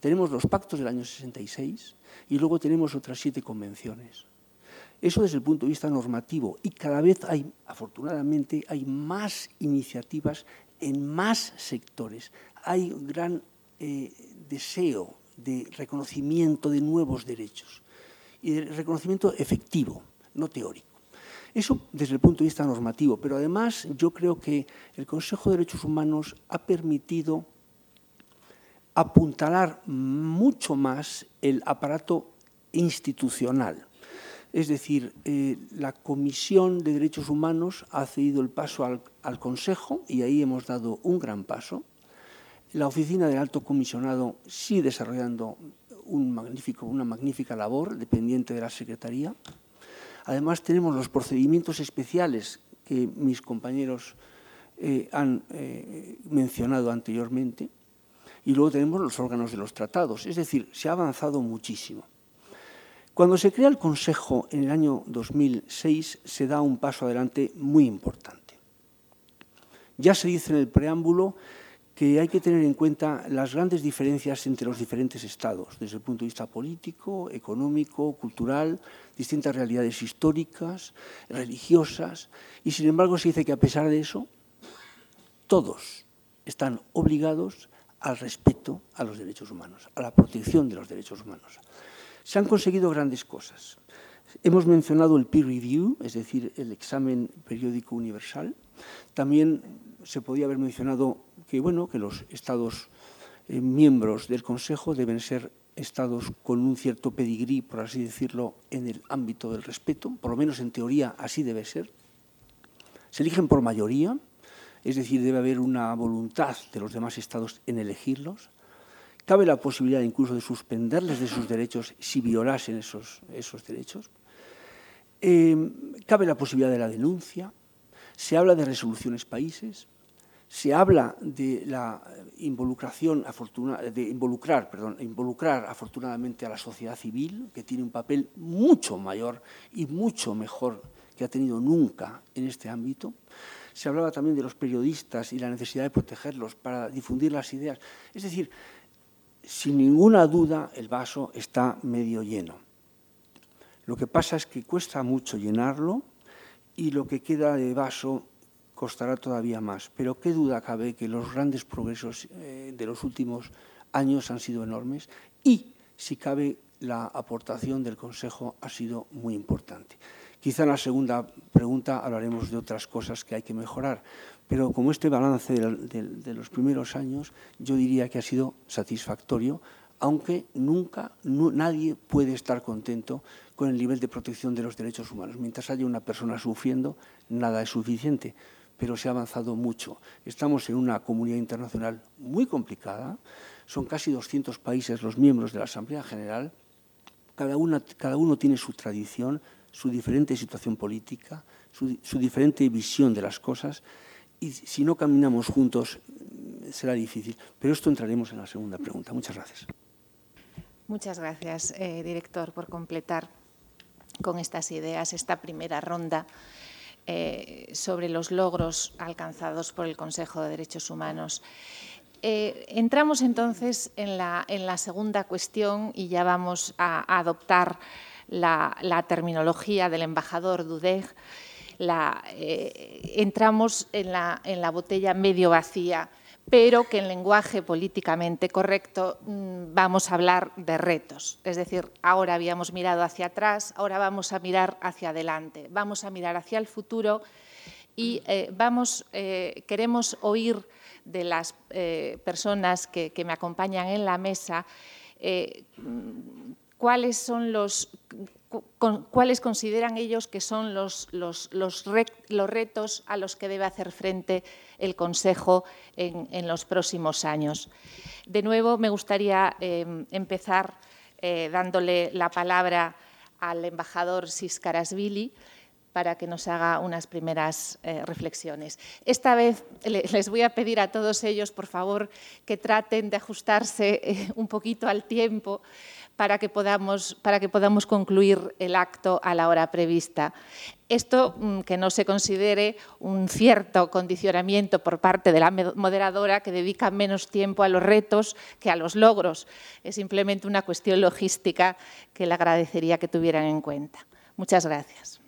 tenemos los pactos del año 66 y luego tenemos otras siete convenciones. Eso desde el punto de vista normativo y cada vez hay, afortunadamente, hay más iniciativas en más sectores. Hay un gran eh, deseo de reconocimiento de nuevos derechos y de reconocimiento efectivo, no teórico. Eso desde el punto de vista normativo, pero además yo creo que el Consejo de Derechos Humanos ha permitido apuntalar mucho más el aparato institucional. Es decir, eh, la Comisión de Derechos Humanos ha cedido el paso al, Consejo y ahí hemos dado un gran paso. La Oficina del Alto Comisionado sigue desarrollando una magnífica labor dependiente de la Secretaría. Además, tenemos los procedimientos especiales que mis compañeros eh, han eh, mencionado anteriormente, y luego tenemos los órganos de los tratados. Es decir, se ha avanzado muchísimo. Cuando se crea el Consejo en el año 2006, se da un paso adelante muy importante. Ya se dice en el preámbulo que hay que tener en cuenta las grandes diferencias entre los diferentes estados, desde el punto de vista político, económico, cultural, distintas realidades históricas, religiosas, y sin embargo se dice que a pesar de eso, todos están obligados al respeto a los derechos humanos, a la protección de los derechos humanos. Se han conseguido grandes cosas. Hemos mencionado el peer review, es decir, el examen periódico universal. También se podía haber mencionado que, bueno, que los Estados eh, miembros del Consejo deben ser estados con un cierto pedigrí, por así decirlo, en el ámbito del respeto, por lo menos en teoría así debe ser. Se eligen por mayoría, es decir, debe haber una voluntad de los demás estados en elegirlos. Cabe la posibilidad incluso de suspenderles de sus derechos si violasen esos, esos derechos. Eh, cabe la posibilidad de la denuncia. Se habla de resoluciones países se habla de la involucración de involucrar, perdón, involucrar afortunadamente a la sociedad civil, que tiene un papel mucho mayor y mucho mejor que ha tenido nunca en este ámbito. Se hablaba también de los periodistas y la necesidad de protegerlos para difundir las ideas. Es decir, sin ninguna duda el vaso está medio lleno. Lo que pasa es que cuesta mucho llenarlo y lo que queda de vaso costará todavía más. Pero qué duda cabe que los grandes progresos eh, de los últimos años han sido enormes y, si cabe, la aportación del Consejo ha sido muy importante. Quizá en la segunda pregunta hablaremos de otras cosas que hay que mejorar, pero como este balance de, los primeros años, yo diría que ha sido satisfactorio, aunque nunca nadie puede estar contento con el nivel de protección de los derechos humanos. Mientras haya una persona sufriendo, nada es suficiente pero se ha avanzado mucho. Estamos en una comunidad internacional muy complicada, son casi 200 países los miembros de la Asamblea General, cada, uno tiene su tradición, su diferente situación política, su, diferente visión de las cosas, y si no caminamos juntos será difícil. Pero esto entraremos en la segunda pregunta. Muchas gracias. Muchas gracias, eh, director, por completar con estas ideas esta primera ronda eh, sobre los logros alcanzados por el Consejo de Derechos Humanos. Eh, entramos entonces en la, segunda cuestión y ya vamos a, adoptar la, terminología del embajador Dudeg. entramos en la botella medio vacía pero que en lenguaje políticamente correcto mm, vamos a hablar de retos. Es decir, ahora habíamos mirado hacia atrás, ahora vamos a mirar hacia adelante, vamos a mirar hacia el futuro y eh, vamos, eh, queremos oír de las eh, personas que, me acompañan en la mesa cuáles son los cuáles consideran ellos que son los, los, retos a los que debe hacer frente el Consejo en, los próximos años. De nuevo, me gustaría em, empezar eh, dándole la palabra al embajador Siskarasvili para que nos haga unas primeras eh, reflexiones. Esta vez les voy a pedir a todos ellos, por favor, que traten de ajustarse eh, un poquito al tiempo, para que podamos, para que podamos concluir el acto a la hora prevista. Esto mm, que no se considere un cierto condicionamiento por parte de la moderadora que dedica menos tiempo a los retos que a los logros. Es simplemente una cuestión logística que le agradecería que tuvieran en cuenta. Muchas gracias.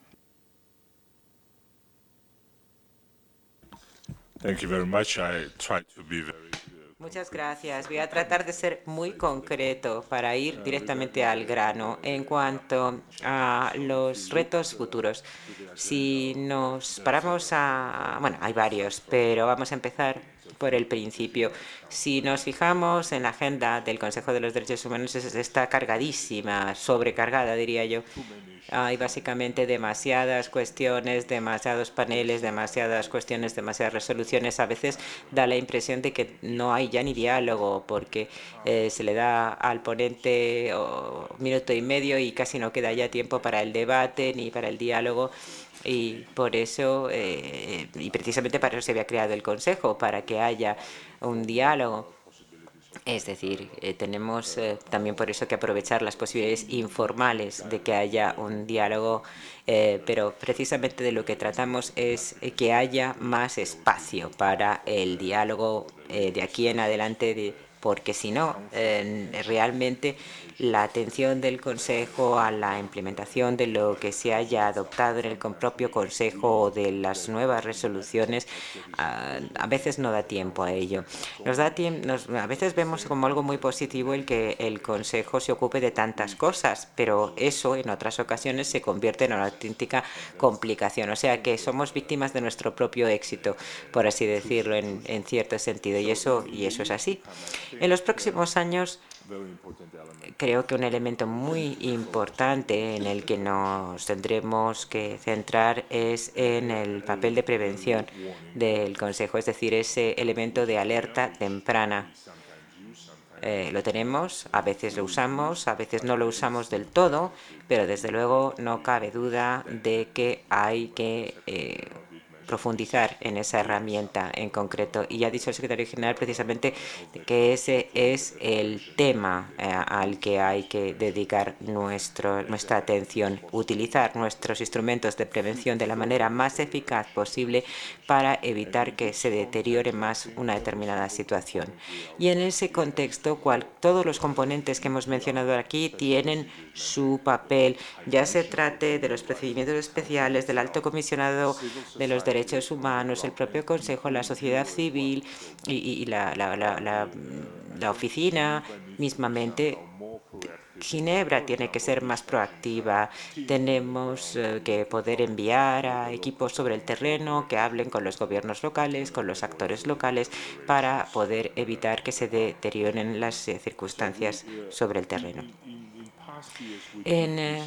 Muchas gracias. Voy a tratar de ser muy concreto para ir directamente al grano en cuanto a los retos futuros. Si nos paramos a... Bueno, hay varios, pero vamos a empezar por el principio. Si nos fijamos en la agenda del Consejo de los Derechos Humanos, está cargadísima, sobrecargada, diría yo. Hay básicamente demasiadas cuestiones, demasiados paneles, demasiadas cuestiones, demasiadas resoluciones. A veces da la impresión de que no hay ya ni diálogo porque eh, se le da al ponente un minuto y medio y casi no queda ya tiempo para el debate ni para el diálogo y por eso, eh, y precisamente para eso se había creado el Consejo, para que haya un diálogo. Es decir, eh, tenemos eh, también por eso que aprovechar las posibilidades informales de que haya un diálogo, pero precisamente de lo que tratamos es que haya más espacio para el diálogo de aquí en adelante, de, porque si no, realmente la atención del Consejo a la implementación de lo que se haya adoptado en el propio Consejo o de las nuevas resoluciones, a, veces no da tiempo a ello. Nos da a veces vemos como algo muy positivo el que el Consejo se ocupe de tantas cosas, pero eso en otras ocasiones se convierte en una auténtica complicación. O sea que somos víctimas de nuestro propio éxito, por así decirlo, en, en cierto sentido, y eso, y eso es así. En los próximos años creo que un elemento muy importante en el que nos tendremos que centrar es en el papel de prevención del Consejo, es decir, ese elemento de alerta temprana. Eh, lo tenemos, a veces lo usamos, a veces no lo usamos del todo, pero desde luego no cabe duda de que hay que eh, profundizar en esa herramienta en concreto. Y ha dicho el secretario general precisamente que ese es el tema eh, al que hay que dedicar nuestro, nuestra atención, utilizar nuestros instrumentos de prevención de la manera más eficaz posible para evitar que se deteriore más una determinada situación. Y en ese contexto, todos los componentes que hemos mencionado aquí tienen su papel, ya se trate de los procedimientos especiales, del alto comisionado de los derechos derechos humanos, el propio Consejo, la sociedad civil y, la, oficina mismamente Ginebra tiene que ser más proactiva. Tenemos eh, que poder enviar a equipos sobre el terreno que hablen con los gobiernos locales, con los actores locales, para poder evitar que se deterioren las eh, circunstancias sobre el terreno. En, eh,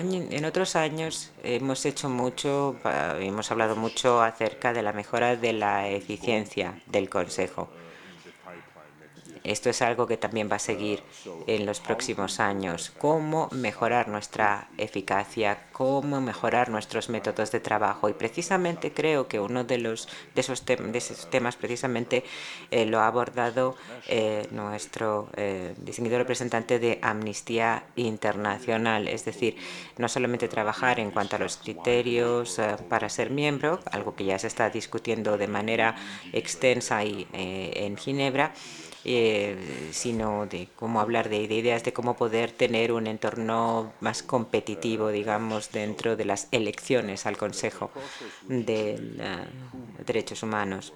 en, otros años hemos hecho mucho, hemos hablado mucho acerca de la mejora de la eficiencia del Consejo. Esto es algo que también va a seguir en los próximos años. Cómo mejorar nuestra eficacia, cómo mejorar nuestros métodos de trabajo. Y precisamente creo que uno de, los, de, esos, temas precisamente eh, lo ha abordado eh, nuestro eh, distinguido representante de Amnistía Internacional. Es decir, no solamente trabajar en cuanto a los criterios para ser miembro, algo que ya se está discutiendo de manera extensa y, en Ginebra, eh, sino de cómo hablar de, ideas de cómo poder tener un entorno más competitivo, digamos, dentro de las elecciones al Consejo de eh, Derechos Humanos.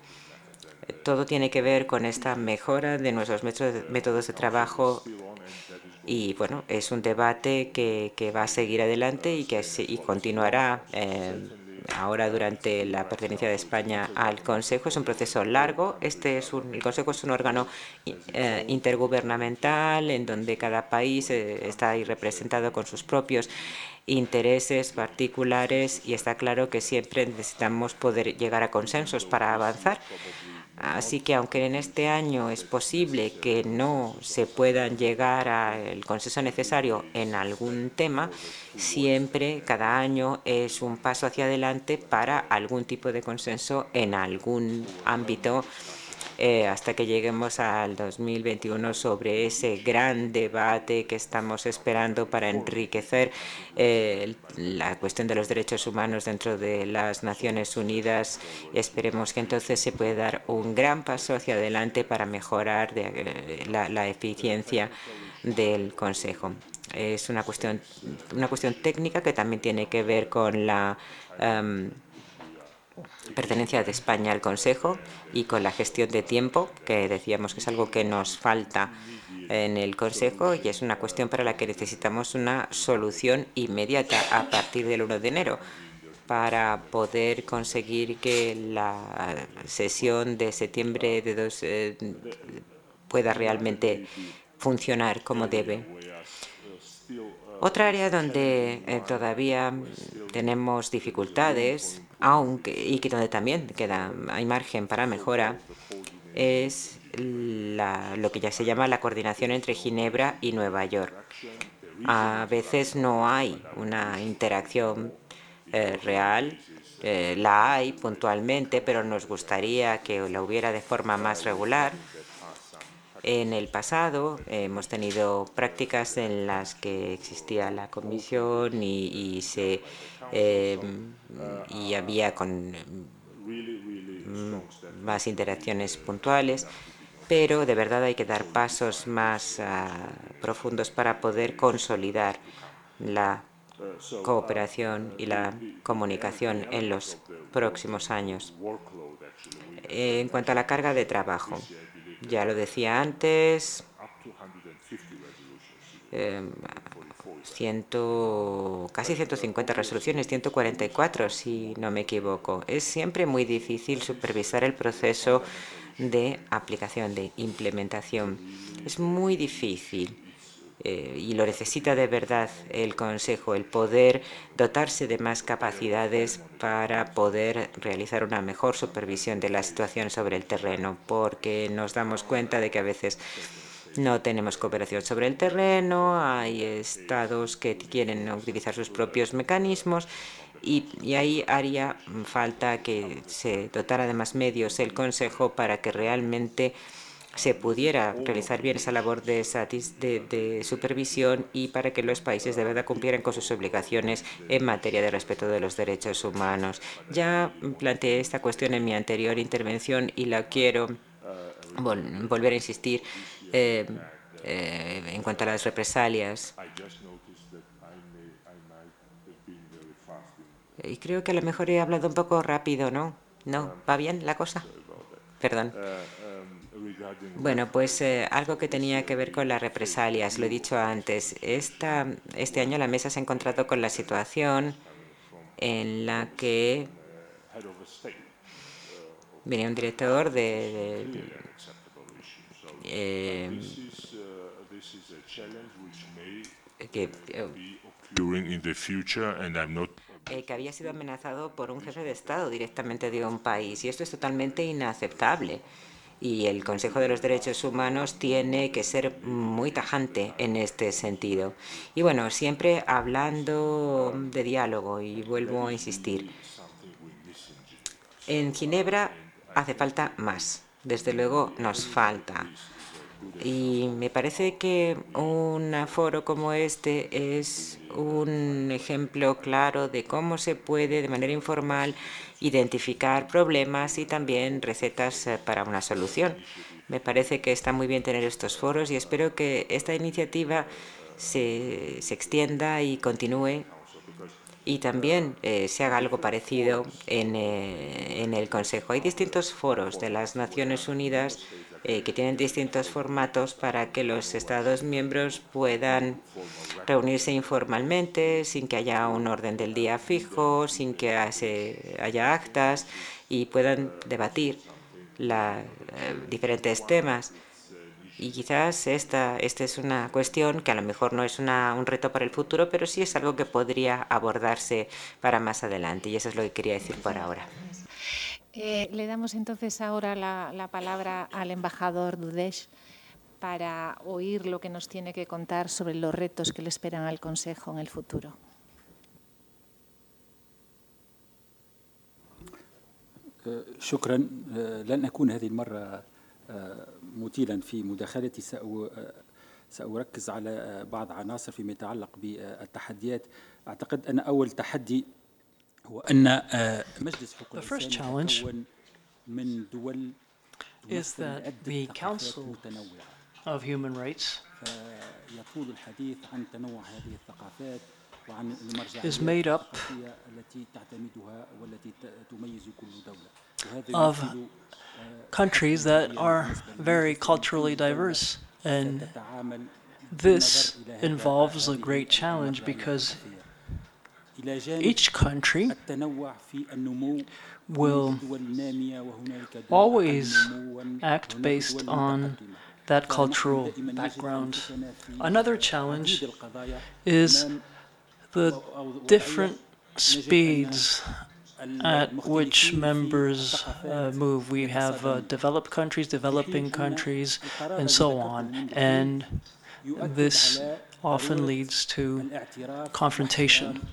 Todo tiene que ver con esta mejora de nuestros métodos de trabajo y bueno, es un debate que, va a seguir adelante y que continuará. Eh, ahora durante la pertenencia de España al Consejo. Es un proceso largo. Este es un, el Consejo es un órgano eh, intergubernamental en donde cada país eh, está ahí representado con sus propios intereses particulares y está claro que siempre necesitamos poder llegar a consensos para avanzar. Así que aunque en este año es posible que no se puedan llegar al consenso necesario en algún tema, siempre cada año es un paso hacia adelante para algún tipo de consenso en algún ámbito eh, hasta que lleguemos al 2021 sobre ese gran debate que estamos esperando para enriquecer eh, la cuestión de los derechos humanos dentro de las Naciones Unidas. Esperemos que entonces se pueda dar un gran paso hacia adelante para mejorar eh, la, eficiencia del Consejo. Es una cuestión, una cuestión técnica que también tiene que ver con la em, pertenencia de España al Consejo y con la gestión de tiempo, que decíamos que es algo que nos falta en el Consejo y es una cuestión para la que necesitamos una solución inmediata a partir del 1 de enero para poder conseguir que la sesión de septiembre de dos, eh, pueda realmente funcionar como debe. Otra área donde eh, todavía tenemos dificultades aunque y que donde también queda hay margen para mejora es lo que ya se llama la coordinación entre Ginebra y Nueva York. A veces no hay una interacción eh, real, eh, la hay puntualmente, pero nos gustaría que la hubiera de forma más regular. En el pasado hemos tenido prácticas en las que existía la comisión y se Em, y había con mm, más interacciones puntuales, pero de verdad hay que dar pasos más ah, profundos para poder consolidar la cooperación y la comunicación en los próximos años. En cuanto a la carga de trabajo, ya lo decía antes, ciento, casi 150 resoluciones, 144 si no me equivoco. Es siempre muy difícil supervisar el proceso de aplicación, de implementación. Es muy difícil eh, y lo necesita de verdad el Consejo, el poder dotarse de más capacidades para poder realizar una mejor supervisión de la situación sobre el terreno, porque nos damos cuenta de que a veces no tenemos cooperación sobre el terreno, hay estados que quieren utilizar sus propios mecanismos y, ahí haría falta que se dotara de más medios el Consejo para que realmente se pudiera realizar bien esa labor de, de, supervisión y para que los países de verdad cumplieran con sus obligaciones en materia de respeto de los derechos humanos. Ya planteé esta cuestión en mi anterior intervención y la quiero volver a insistir eh, eh, en cuanto a las represalias. Y creo que a lo mejor he hablado un poco rápido, ¿no? ¿No? ¿Va bien la cosa? Perdón. Bueno, pues eh, algo que tenía que ver con las represalias, lo he dicho antes. Esta, este año la mesa se ha encontrado con la situación en la que venía un director de eh, que, eh, que había sido amenazado por un jefe de Estado directamente de un país. Y esto es totalmente inaceptable. y el Consejo de los Derechos Humanos tiene que ser muy tajante en este sentido. Y bueno, siempre hablando de diálogo, y vuelvo a insistir, en Ginebra hace falta más, desde luego nos falta. Y me parece que un foro como este es un ejemplo claro de cómo se puede, de manera informal, identificar problemas y también recetas eh, para una solución. Me parece que está muy bien tener estos foros y espero que esta iniciativa se, se extienda y continúe y también eh, se haga algo parecido en, eh, en, el Consejo. Hay distintos foros de las Naciones Unidas eh, que tienen distintos formatos para que los Estados miembros puedan reunirse informalmente, sin que haya un orden del día fijo, sin que haya actas y puedan debatir la, diferentes temas. Y quizás esta, esta es una cuestión que a lo mejor no es una, un reto para el futuro, pero sí es algo que podría abordarse para más adelante. Y eso es lo que quería decir por ahora. Eh, le damos entonces ahora la, la, palabra al embajador Dudesh para oír lo que nos tiene que contar sobre los retos que le esperan al Consejo en el futuro. شكرا لن أكون هذه المرة مثيرا في مداخلتي سأركز على بعض عناصر فيما يتعلق بالتحديات. أعتقد أن أول تحدي هو أن مجلس حقوق الإنسان يتكون من دول is that the Council of Human Rights يطول الحديث عن تنوع هذه الثقافات is made up of countries that are very culturally diverse. And this involves a great challenge because each country will always act based on that cultural background. Another challenge is the different speeds at which members uh, move. We have uh, developed countries, developing countries, and so on. And this often leads to confrontation.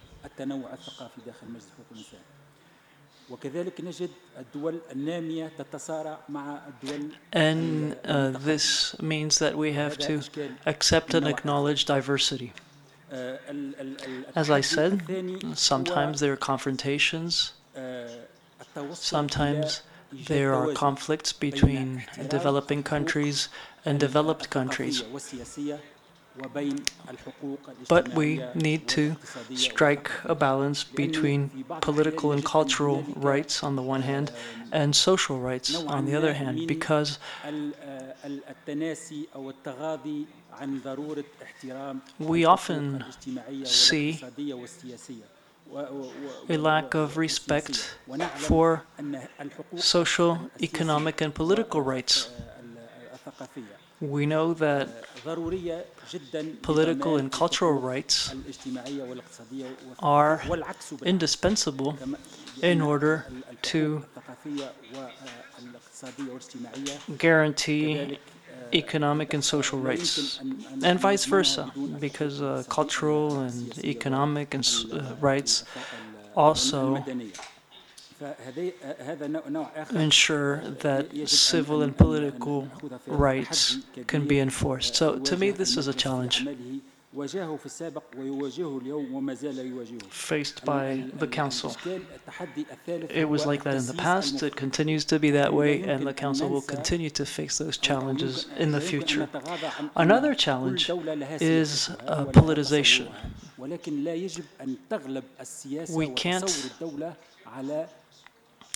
And uh, this means that we have to accept and acknowledge diversity. As I said, sometimes there are confrontations, sometimes there are conflicts between developing countries and developed countries. But we need to strike a balance between political and cultural rights on the one hand and social rights on the other hand, because we often see a lack of respect for social, economic, and political rights. We know that political and cultural rights are indispensable in order to guarantee economic and social rights, and vice versa, because uh, cultural and economic and uh, rights also ensure that civil and political rights can be enforced. So, to me, this is a challenge faced by the Council. It was like that in the past, it continues to be that way, and the Council will continue to face those challenges in the future. Another challenge is uh, politicization. We can't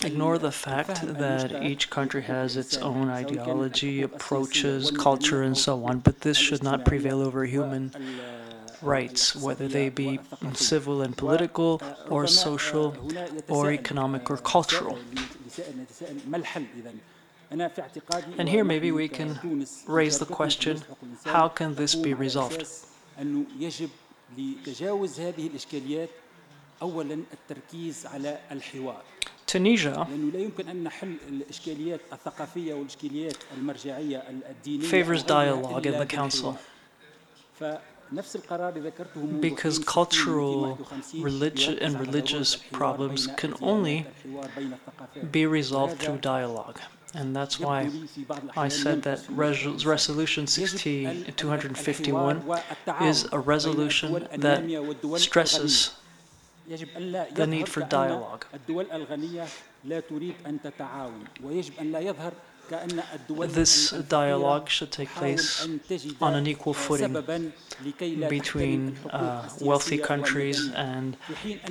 ignore the fact that each country has its own ideology, approaches, culture, and so on, but this should not prevail over human rights, whether they be civil and political, or social, or economic, or cultural. And here maybe we can raise the question, how can this be resolved? Tunisia. favors dialogue in the Council. because cultural religion and religious problems can only be resolved through dialogue. And that's why I said that Res Resolution 16251 is a resolution that stresses the need for dialogue. This dialogue should take place on an equal footing between uh, wealthy countries and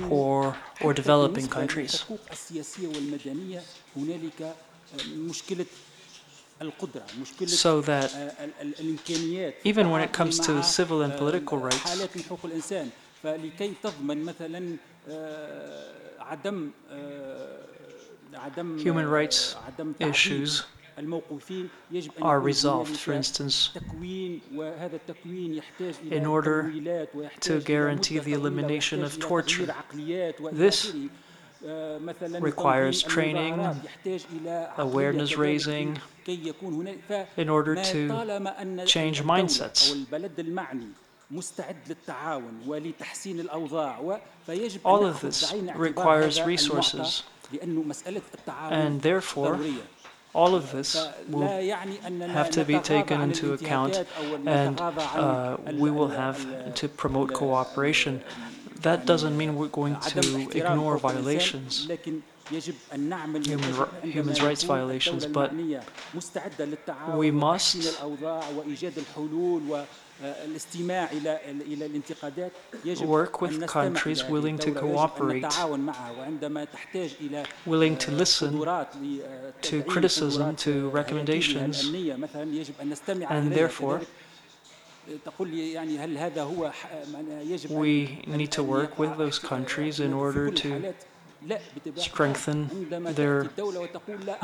poor or developing countries. So that even when it comes to civil and political rights, human rights issues are resolved. For instance, in order to guarantee the elimination of torture, this requires training, awareness raising, in order to change mindsets. All of this requires resources, and therefore, all of this will have to be taken into account, and uh, we will have to promote cooperation. That doesn't mean we're going to ignore violations, human, human rights violations, but we must work with countries willing to cooperate, willing to listen to criticism, to recommendations, and therefore we need to work with those countries in order to strengthen their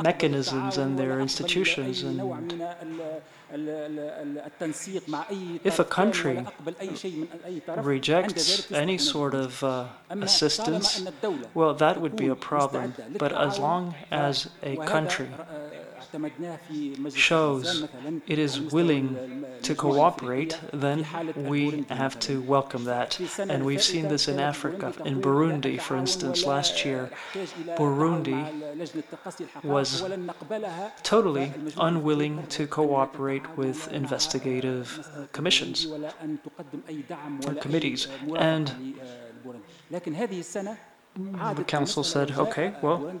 mechanisms and their institutions. And if a country rejects any sort of uh, assistance, well, that would be a problem. But as long as a country shows it is willing to cooperate, then we have to welcome that. And we've seen this in Africa. In Burundi, for instance, last year, Burundi was totally unwilling to cooperate with investigative uh, commissions or committees. And the council said, okay, well,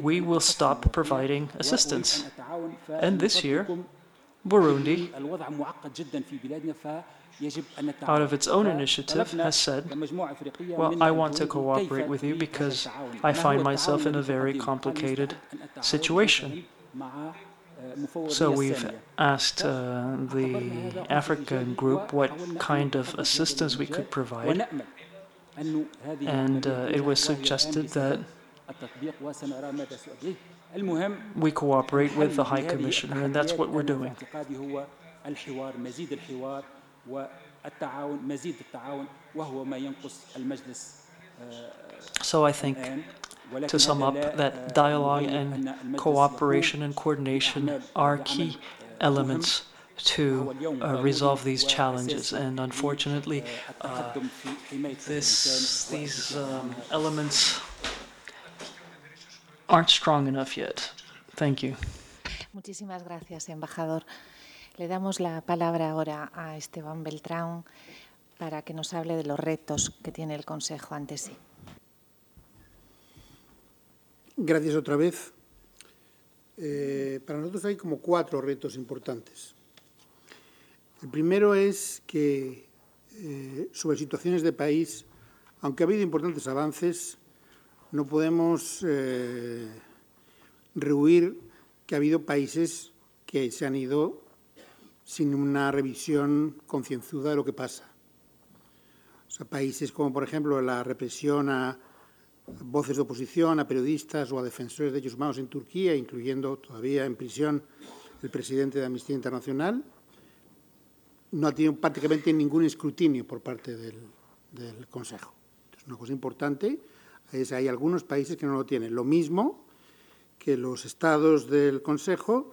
we will stop providing assistance. And this year, Burundi, out of its own initiative, has said, well, I want to cooperate with you because I find myself in a very complicated situation. So we've asked uh, the African group what kind of assistance we could provide, and uh, it was suggested that we cooperate with the High Commissioner, and that's what we're doing. So I think, to sum up, that dialogue and cooperation and coordination are key elements to uh, resolve these challenges. And unfortunately, uh, this, these um, elements aren't strong enough yet. Thank you. Muchísimas gracias, embajador. Le damos la palabra ahora a Esteban Beltrán para que nos hable de los retos que tiene el Consejo ante sí. Gracias otra vez. Eh, para nosotros hay como cuatro retos importantes. El primero es que eh, sobre situaciones de país, aunque ha habido importantes avances, no podemos eh, rehuir que ha habido países que se han ido sin una revisión concienzuda de lo que pasa. Países como, por ejemplo, la represión a voces de oposición, a periodistas o a defensores de derechos humanos en Turquía, incluyendo todavía en prisión el presidente de Amnistía Internacional, no ha tenido prácticamente ningún escrutinio por parte del, Consejo. Es una cosa importante hay algunos países que no lo tienen. Lo mismo que los estados del Consejo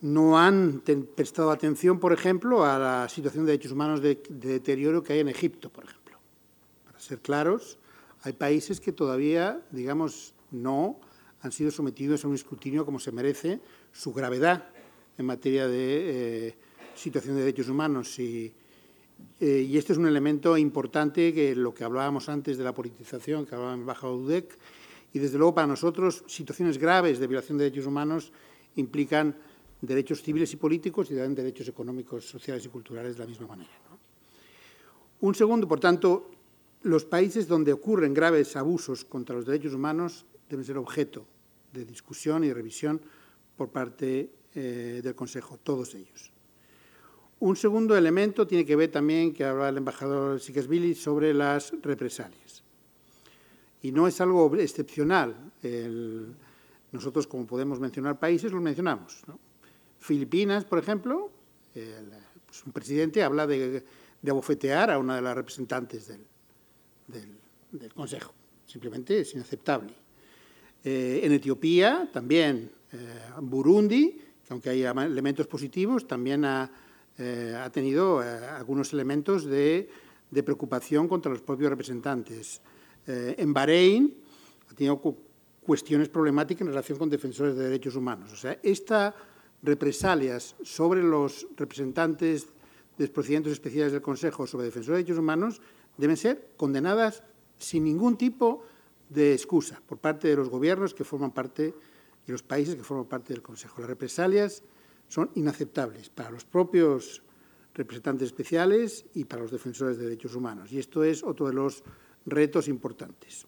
no han prestado atención, por ejemplo, a la situación de derechos humanos de, deterioro que hay en Egipto, por ejemplo. Para ser claros, hay países que todavía, digamos, no han sido sometidos a un escrutinio como se merece su gravedad en materia de eh, situación de derechos humanos. Y, eh, este es un elemento importante que lo que hablábamos antes de la politización, que hablaba en Baja UDEC, y desde luego para nosotros situaciones graves de violación de derechos humanos implican derechos civiles y políticos y también derechos económicos, sociales y culturales de la misma manera. Un segundo, por tanto, los países donde ocurren graves abusos contra los derechos humanos deben ser objeto de discusión y revisión por parte eh, del Consejo, todos ellos. Un segundo elemento tiene que ver también, que habla el embajador Sikesvili, sobre las represalias. Y no es algo excepcional. nosotros, como podemos mencionar países, los mencionamos. Filipinas, por ejemplo, pues un presidente habla de, abofetear a una de las representantes del, Consejo. Simplemente es inaceptable. Eh, en Etiopía también, eh, Burundi, aunque hay elementos positivos, también ha, eh, tenido algunos elementos de, preocupación contra los propios representantes. en Bahrein ha tenido cuestiones problemáticas en relación con defensores de derechos humanos. O sea, esta represalias sobre los representantes de los procedimientos especiales del Consejo sobre defensores de derechos humanos deben ser condenadas sin ningún tipo de excusa por parte de los gobiernos que forman parte y los países que forman parte del Consejo. Las represalias son inaceptables para los propios representantes especiales y para los defensores de derechos humanos. Y esto es otro de los retos importantes.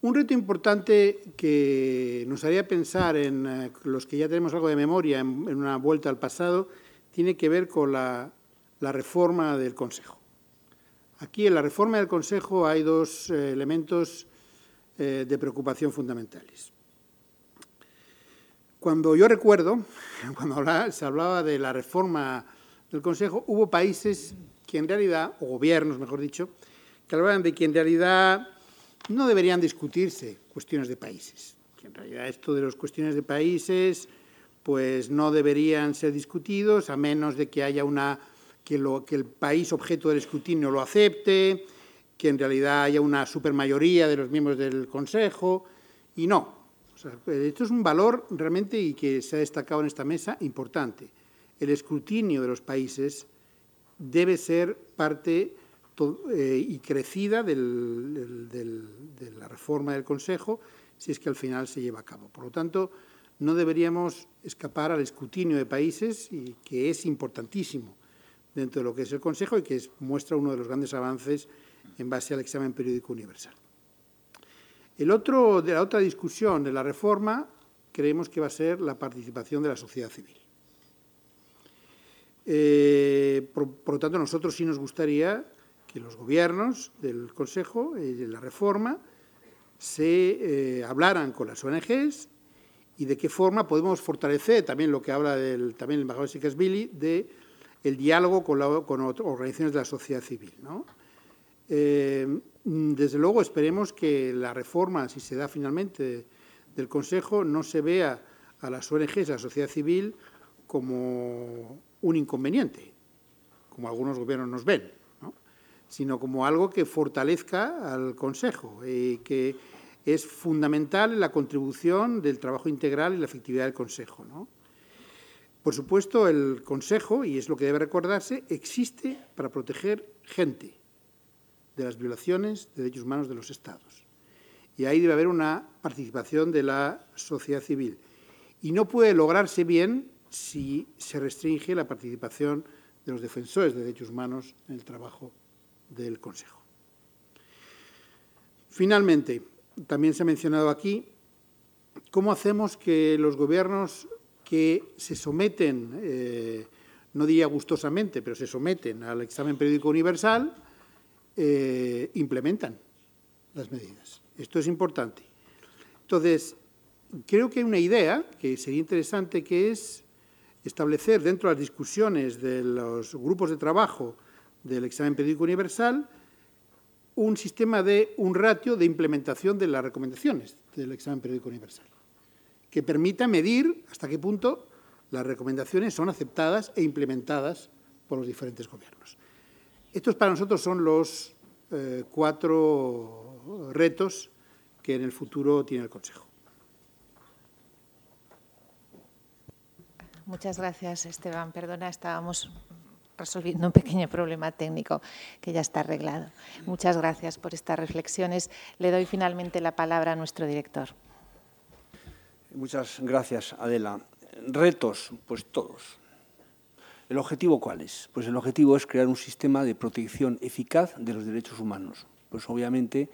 Un reto importante que nos haría pensar en eh, los que ya tenemos algo de memoria en, una vuelta al pasado tiene que ver con la, reforma del Consejo. Aquí en la reforma del Consejo hay dos eh, elementos eh, de preocupación fundamentales. Cuando yo recuerdo, cuando se hablaba de la reforma del Consejo, hubo países que en realidad, o gobiernos mejor dicho, que hablaban de que en realidad no deberían discutirse cuestiones de países. en realidad esto de las cuestiones de países pues no deberían ser discutidos a menos de que haya una que, lo, que el país objeto del escrutinio lo acepte, que en realidad haya una supermayoría de los miembros del Consejo y no. Esto es un valor realmente y que se ha destacado en esta mesa importante. El escrutinio de los países debe ser parte eh, y crecida de la reforma del Consejo si es que al final se lleva a cabo. Por lo tanto, no deberíamos escapar al escrutinio de países, y que es importantísimo dentro de lo que es el Consejo y que muestra uno de los grandes avances en base al examen periódico universal. El otro, de la otra discusión de la reforma creemos que va a ser la participación de la sociedad civil. Eh, por, lo tanto, nosotros sí nos gustaría que los gobiernos del Consejo y de la reforma se eh, hablaran con las ONGs y de qué forma podemos fortalecer también lo que habla también el embajador Sikasvili de el diálogo con, organizaciones de la sociedad civil. Eh, desde luego esperemos que la reforma, si se da finalmente del Consejo, no se vea a las ONGs, a la sociedad civil, como un inconveniente, como algunos gobiernos nos ven sino como algo que fortalezca al Consejo y que es fundamental en la contribución del trabajo integral y la efectividad del Consejo. Por supuesto, el Consejo, y es lo que debe recordarse, existe para proteger gente de las violaciones de derechos humanos de los Estados. Y ahí debe haber una participación de la sociedad civil. Y no puede lograrse bien si se restringe la participación de los defensores de derechos humanos en el trabajo del Consejo. Finalmente, también se ha mencionado aquí cómo hacemos que los gobiernos que se someten, eh, no diría gustosamente, pero se someten al examen periódico universal, eh, implementan las medidas. Esto es importante. Entonces, creo que hay una idea que sería interesante, que es establecer dentro de las discusiones de los grupos de trabajo del examen periódico universal un sistema de un ratio de implementación de las recomendaciones del examen periódico universal, que permita medir hasta qué punto las recomendaciones son aceptadas e implementadas por los diferentes gobiernos. Estos para nosotros son los eh, cuatro retos que en el futuro tiene el Consejo. Muchas gracias, Esteban. Perdona, estábamos resolviendo un pequeño problema técnico que ya está arreglado. Muchas gracias por estas reflexiones. Le doy finalmente la palabra a nuestro director. Muchas gracias, Adela. Retos, pues todos. ¿El objetivo cuál es? Pues el objetivo es crear un sistema de protección eficaz de los derechos humanos. Pues obviamente,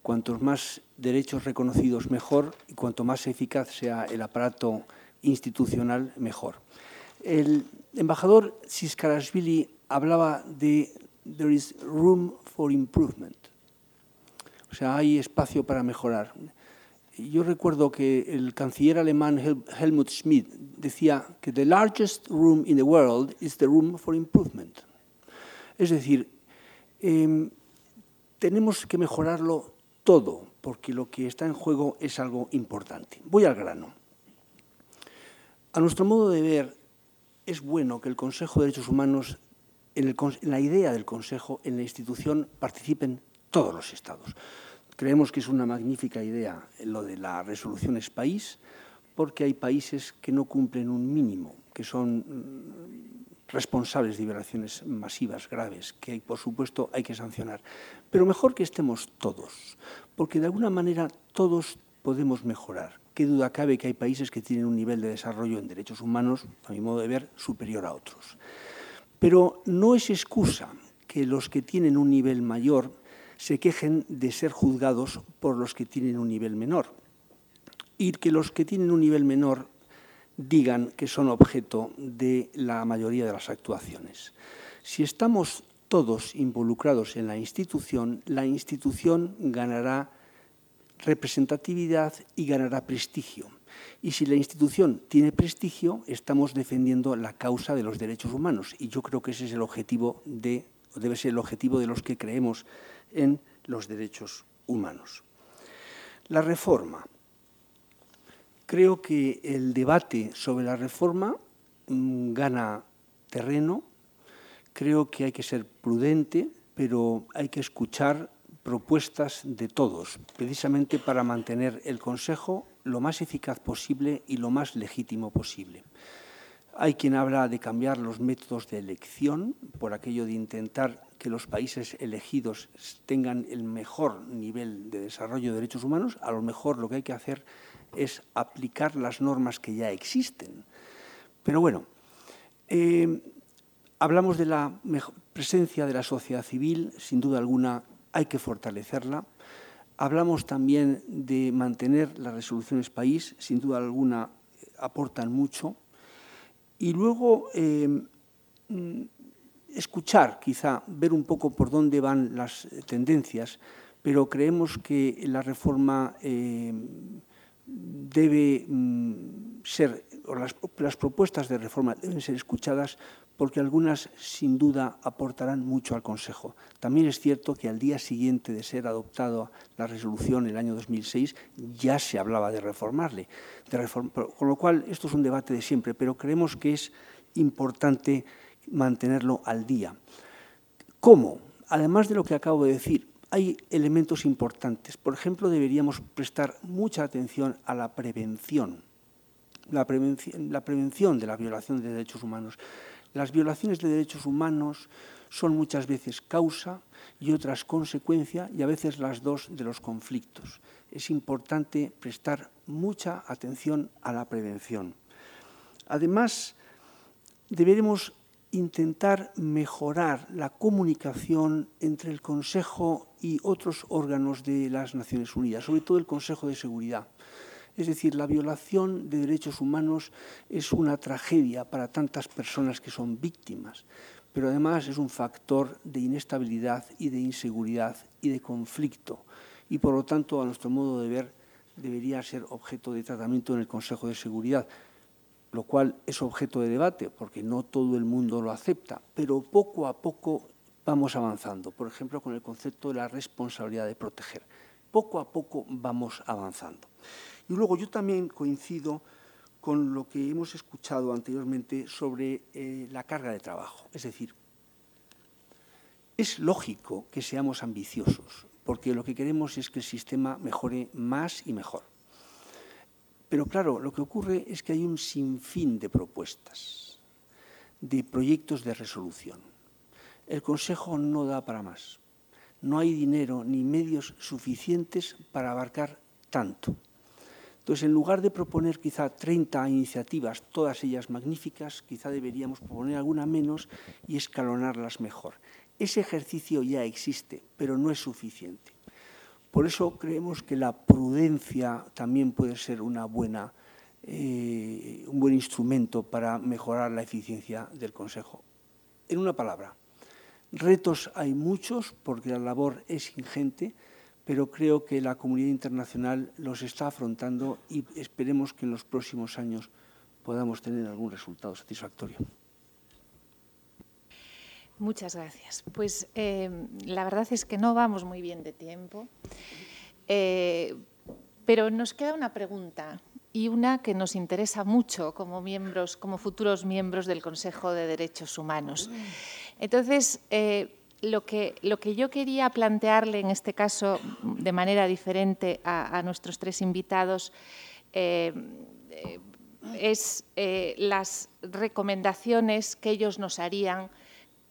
cuantos más derechos reconocidos, mejor, y cuanto más eficaz sea el aparato institucional, mejor. El embajador Siskarashvili hablaba de there is room for improvement. O sea, hay espacio para mejorar. Yo recuerdo que el canciller alemán Helmut Schmidt decía que the largest room in the world is the room for improvement. Es decir, eh, tenemos que mejorarlo todo, porque lo que está en juego es algo importante. Voy al grano. A nuestro modo de ver, es bueno que el Consejo de Derechos Humanos, en, la idea del Consejo, en la institución, participen todos los Estados. Creemos que es una magnífica idea lo de las resoluciones país, porque hay países que no cumplen un mínimo, que son mm, responsables de violaciones masivas, graves, que por supuesto hay que sancionar. Pero mejor que estemos todos, porque de alguna manera todos podemos mejorar. Qué duda cabe que hay países que tienen un nivel de desarrollo en derechos humanos, a mi modo de ver, superior a otros. Pero no es excusa que los que tienen un nivel mayor se quejen de ser juzgados por los que tienen un nivel menor y que los que tienen un nivel menor digan que son objeto de la mayoría de las actuaciones. Si estamos todos involucrados en la institución, la institución ganará representatividad y ganará prestigio. Y si la institución tiene prestigio, estamos defendiendo la causa de los derechos humanos. Y yo creo que ese es el objetivo de, debe ser el objetivo de los que creemos en los derechos humanos. La reforma. Creo que el debate sobre la reforma mm, gana terreno. Creo que hay que ser prudente, pero hay que escuchar propuestas de todos, precisamente para mantener el Consejo lo más eficaz posible y lo más legítimo posible. Hay quien habla de cambiar los métodos de elección por aquello de intentar que los países elegidos tengan el mejor nivel de desarrollo de derechos humanos. A lo mejor lo que hay que hacer es aplicar las normas que ya existen. Pero bueno, eh, hablamos de la presencia de la sociedad civil, sin duda alguna hay que fortalecerla. Hablamos también de mantener las resoluciones país, sin duda alguna aportan mucho. Y luego eh, mm, escuchar, quizá, ver un poco por dónde van las tendencias, pero creemos que la reforma eh, debe mm, ser, o las propuestas de reforma deben ser escuchadas porque algunas sin duda aportarán mucho al Consejo. También es cierto que al día siguiente de ser adoptada la resolución, el año 2006, ya se hablaba de reformarle. con lo cual, esto es un debate de siempre, pero creemos que es importante mantenerlo al día. ¿Cómo? Además de lo que acabo de decir, hay elementos importantes. Por ejemplo, deberíamos prestar mucha atención a la prevención, la prevención, de la violación de derechos humanos. Las violaciones de derechos humanos son muchas veces causa y otras consecuencia y a veces las dos de los conflictos. Es importante prestar mucha atención a la prevención. Además, deberemos intentar mejorar la comunicación entre el Consejo y otros órganos de las Naciones Unidas, sobre todo el Consejo de Seguridad. Es decir, la violación de derechos humanos es una tragedia para tantas personas que son víctimas, pero además es un factor de inestabilidad y de inseguridad y de conflicto. Y por lo tanto, a nuestro modo de ver, debería ser objeto de tratamiento en el Consejo de Seguridad, lo cual es objeto de debate, porque no todo el mundo lo acepta, pero poco a poco vamos avanzando. Por ejemplo, con el concepto de la responsabilidad de proteger. Poco a poco vamos avanzando. Y luego yo también coincido con lo que hemos escuchado anteriormente sobre eh, la carga de trabajo. Es decir, es lógico que seamos ambiciosos, porque lo que queremos es que el sistema mejore más y mejor. Pero claro, lo que ocurre es que hay un sinfín de propuestas, de proyectos de resolución. El Consejo no da para más. No hay dinero ni medios suficientes para abarcar tanto. Entonces, en lugar de proponer quizá 30 iniciativas, todas ellas magníficas, quizá deberíamos proponer alguna menos y escalonarlas mejor. Ese ejercicio ya existe, pero no es suficiente. Por eso creemos que la prudencia también puede ser eh, un buen instrumento para mejorar la eficiencia del Consejo. En una palabra, retos hay muchos porque la labor es ingente, pero creo que la comunidad internacional los está afrontando y esperemos que en los próximos años podamos tener algún resultado satisfactorio. Muchas gracias. Pues eh, la verdad es que no vamos muy bien de tiempo, eh, pero nos queda una pregunta y una que nos interesa mucho como miembros, como futuros miembros del Consejo de Derechos Humanos. Entonces, eh, lo, que, lo que yo quería plantearle en este caso de manera diferente a, nuestros tres invitados es las recomendaciones que ellos nos harían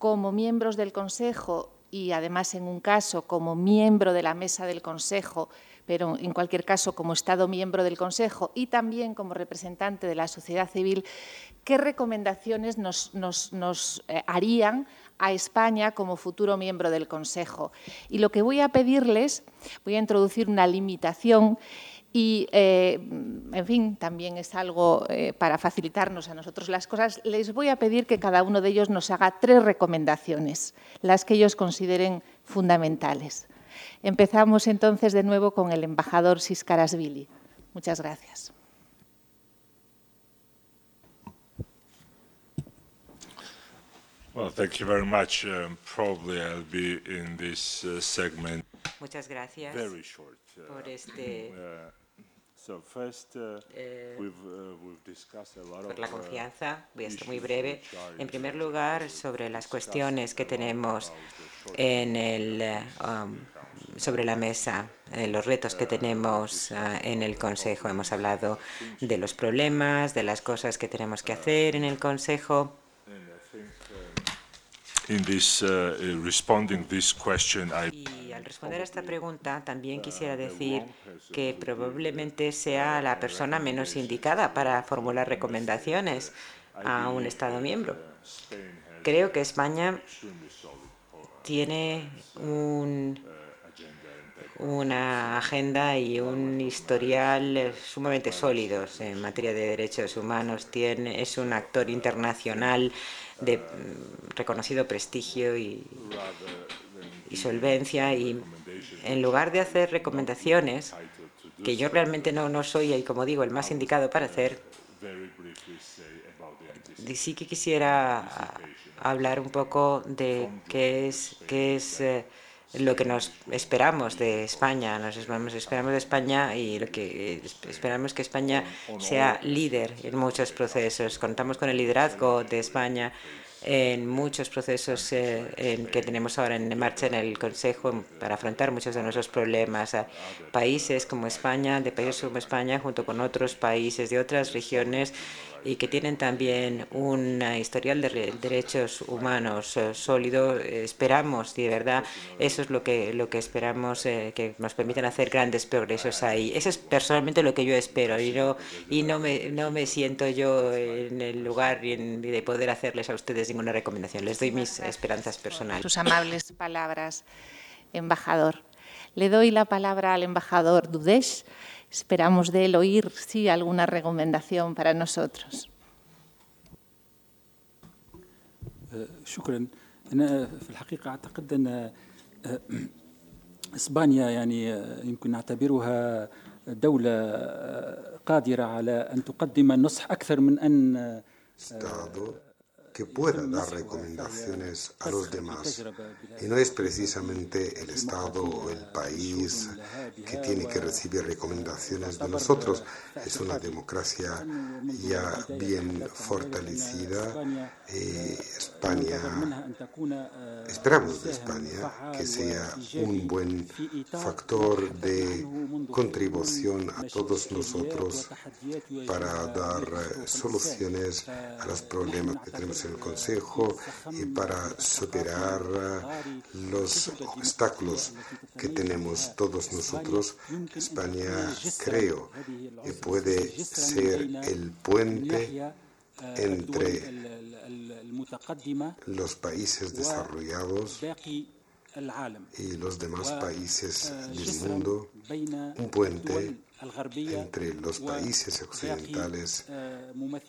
como miembros del Consejo y además en un caso como miembro de la mesa del Consejo, pero en cualquier caso como Estado miembro del Consejo y también como representante de la sociedad civil, ¿qué recomendaciones nos, eh, harían a España como futuro miembro del Consejo? Y lo que voy a pedirles, voy a introducir una limitación y, eh, en fin, también es algo eh, para facilitarnos a nosotros las cosas. Les voy a pedir que cada uno de ellos nos haga tres recomendaciones, las que ellos consideren fundamentales. Empezamos entonces de nuevo con el embajador Siskarasvili. Muchas gracias. Well, thank you very uh. Uh, por uh, uh, por la confianza, voy a ser muy breve. En primer lugar, sobre las cuestiones que tenemos en el, um, sobre la mesa, eh, los retos que tenemos uh, en el Consejo. Hemos hablado de los problemas, de las cosas que tenemos que hacer en el Consejo. In uh, responder a esta pregunta, también quisiera decir que probablemente sea la persona menos indicada para formular recomendaciones a un Estado miembro. Creo que España tiene una agenda y un historial sumamente sólidos en materia de derechos humanos. Tiene, es un actor internacional de mm, reconocido prestigio y y solvencia y en lugar de hacer recomendaciones, que yo realmente no, no soy, y como digo, el más indicado para hacer, sí que quisiera hablar un poco de qué es, qué es eh, lo que nos esperamos de España. Nos esperamos, esperamos de España y lo que esperamos que España sea líder en muchos procesos. Contamos con el liderazgo de España en muchos procesos eh, que tenemos ahora en marcha en el Consejo para afrontar muchos de nuestros problemas. Países como España, de países como España, junto con otros países de otras regiones, y que tienen también un historial de derechos humanos eh, sólido. Esperamos, de verdad, eso es lo que, lo que esperamos, eh, que nos permitan hacer grandes progresos ahí. Eso es personalmente lo que yo espero y no, y no, me, no me siento yo en el lugar de poder hacerles a ustedes ninguna recomendación. Les doy mis esperanzas personales. Sus amables palabras, embajador. Le doy la palabra al embajador Dudesh Esperamos de él oír, sí, alguna recomendación para nosotros. شكرا أنا في الحقيقة أعتقد أن إسبانيا يعني يمكن نعتبرها دولة قادرة على أن تقدم النصح أكثر من أن que pueda dar recomendaciones a los demás. Y no es precisamente el Estado o el país que tiene que recibir recomendaciones de nosotros. Es una democracia ya bien fortalecida. Eh, España, esperamos de España que sea un buen factor de contribución a todos nosotros para dar soluciones a los problemas que tenemos en el Consejo y para superar los obstáculos que tenemos todos nosotros. España creo que puede ser el puente entre los países desarrollados y los demás países del mundo, un puente entre los países occidentales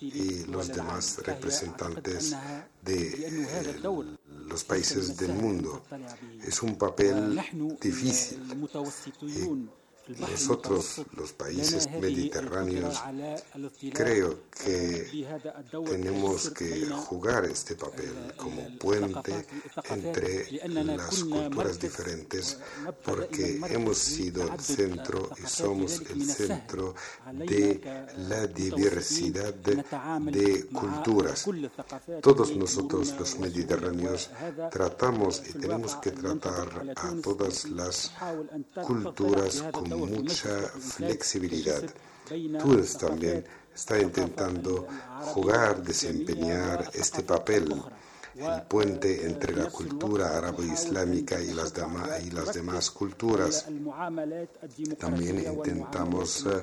y los demás representantes de los países del mundo. Es un papel difícil. Nosotros, los países mediterráneos, creo que tenemos que jugar este papel como puente entre las culturas diferentes porque hemos sido el centro y somos el centro de la diversidad de culturas. Todos nosotros, los mediterráneos, tratamos y tenemos que tratar a todas las culturas como mucha flexibilidad. Túnez también está intentando jugar, desempeñar este papel el puente entre la cultura árabe-islámica y las, y las demás culturas. También intentamos eh,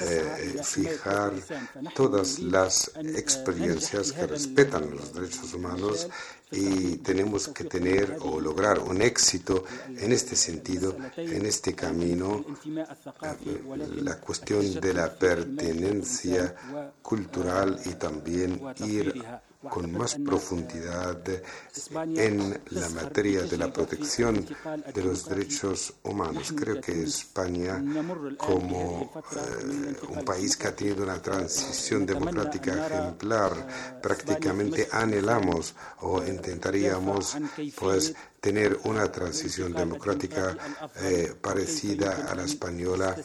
eh, fijar todas las experiencias que respetan los derechos humanos y tenemos que tener o lograr un éxito en este sentido, en este camino, la cuestión de la pertenencia cultural y también ir con más profundidad en la materia de la protección de los derechos humanos. Creo que España, como eh, un país que ha tenido una transición democrática ejemplar, prácticamente anhelamos o intentaríamos pues tener una transición democrática eh, parecida a la española.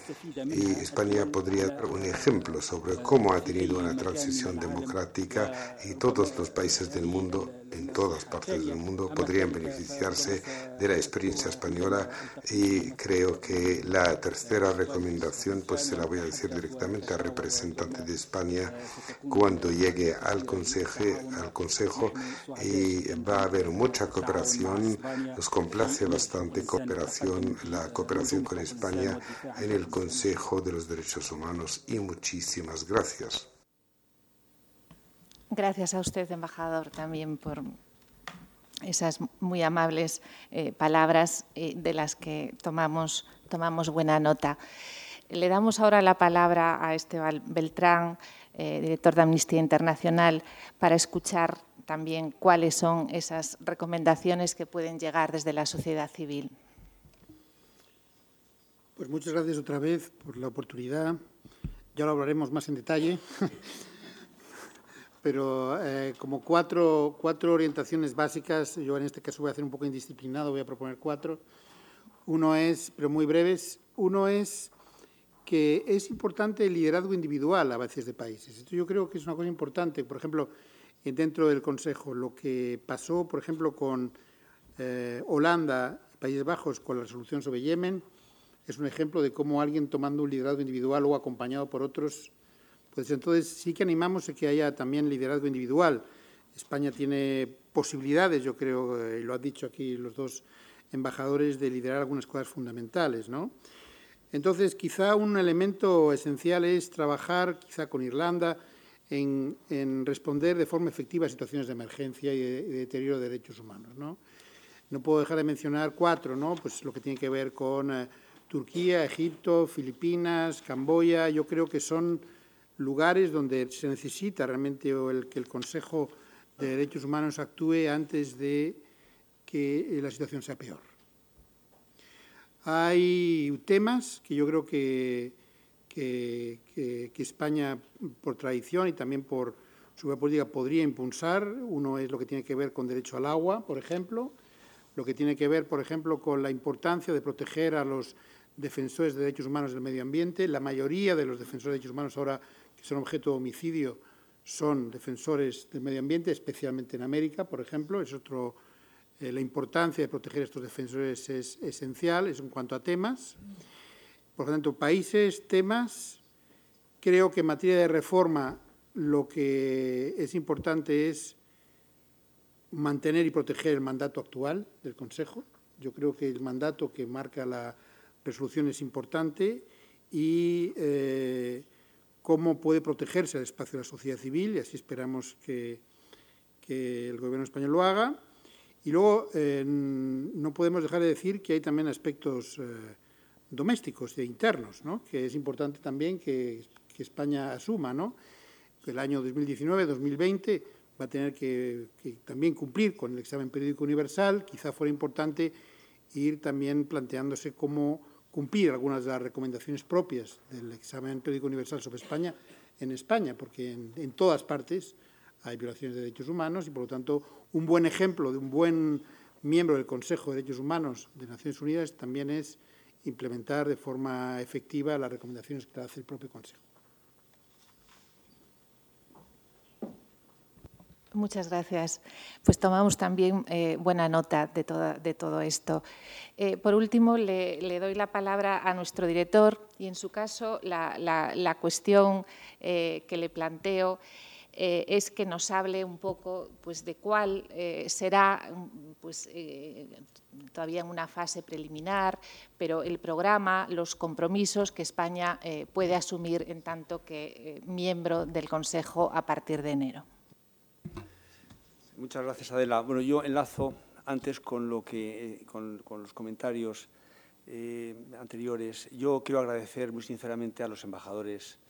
Y España podría dar un ejemplo sobre cómo ha tenido una transición democrática y todos los países del mundo en todas partes del mundo podrían beneficiarse de la experiencia española. Y creo que la tercera recomendación pues se la voy a decir directamente al representante de España. Cuando llegue al consejo, al consejo y va a haber mucha cooperación nos complace bastante cooperación la cooperación con España en el Consejo de los Derechos Humanos y muchísimas gracias. Gracias a usted, embajador, también por esas muy amables eh, palabras eh, de las que tomamos, tomamos buena nota. Le damos ahora la palabra a Esteban Beltrán, eh, director de Amnistía Internacional, para escuchar también cuáles son esas recomendaciones que pueden llegar desde la sociedad civil. Pues muchas gracias otra vez por la oportunidad. Ya lo hablaremos más en detalle. pero eh, como cuatro, cuatro orientaciones básicas, yo en este caso voy a hacer un poco indisciplinado, voy a proponer cuatro. Uno es, pero muy breves, uno es que es importante el liderazgo individual a veces de países. Esto yo creo que es una cosa importante. Por ejemplo, dentro del Consejo, lo que pasó, por ejemplo, con eh, Holanda, Países Bajos, con la resolución sobre Yemen, es un ejemplo de cómo alguien tomando un liderazgo individual o acompañado por otros pues entonces sí que animamos a que haya también liderazgo individual. España tiene posibilidades, yo creo, eh, y lo han dicho aquí los dos embajadores, de liderar algunas cosas fundamentales, ¿no? Entonces, quizá un elemento esencial es trabajar, quizá con Irlanda, en, responder de forma efectiva a situaciones de emergencia y de, deterioro de derechos humanos, ¿no? No puedo dejar de mencionar cuatro, ¿no? Pues lo que tiene que ver con eh, Turquía, Egipto, Filipinas, Camboya. Yo creo que son lugares donde se necesita realmente el, que el Consejo de Derechos Humanos actúe antes de que la situación sea peor. Hay temas que yo creo que, que, España, por tradición y también por, su política podría impulsar. Uno es lo que tiene que ver con derecho al agua, por ejemplo, lo que tiene que ver, por ejemplo, con la importancia de proteger a los defensores de derechos humanos del medio ambiente. La mayoría de los defensores de derechos humanos ahora que son objeto de homicidio son defensores del medio ambiente, especialmente en América, por ejemplo. Es otro, eh, la importancia de proteger a estos defensores es esencial es en cuanto a temas. Por lo tanto, países, temas. Creo que en materia de reforma lo que es importante es mantener y proteger el mandato actual del Consejo. Yo creo que el mandato que marca la resolución es importante y eh, cómo puede protegerse el espacio de la sociedad civil, y así esperamos que, el Gobierno español lo haga. Y luego eh, no podemos dejar de decir que hay también aspectos eh, domésticos e internos, ¿no? que es importante también que, España asuma. ¿no? El año 2019-2020 va a tener que, también cumplir con el examen periódico universal. Quizá fuera importante ir también planteándose cómo cumplir algunas de las recomendaciones propias del examen periódico universal sobre España en España, porque en, todas partes hay violaciones de derechos humanos y, por lo tanto, un buen ejemplo de un buen miembro del Consejo de Derechos Humanos de Naciones Unidas también es implementar de forma efectiva las recomendaciones que hace el propio Consejo. Muchas gracias. Pues tomamos también eh, buena nota de, todo esto. Eh, por último, le, doy la palabra a nuestro director y, en su caso, la, cuestión eh, que le planteo es que nos hable un poco pues, de cuál será, pues, todavía en una fase preliminar, pero el programa, los compromisos que España puede asumir en tanto que miembro del Consejo a partir de enero. Muchas gracias, Adela. Bueno, yo enlazo antes con, lo que, eh, con, los comentarios eh, anteriores. Yo quiero agradecer muy sinceramente a los embajadores eh,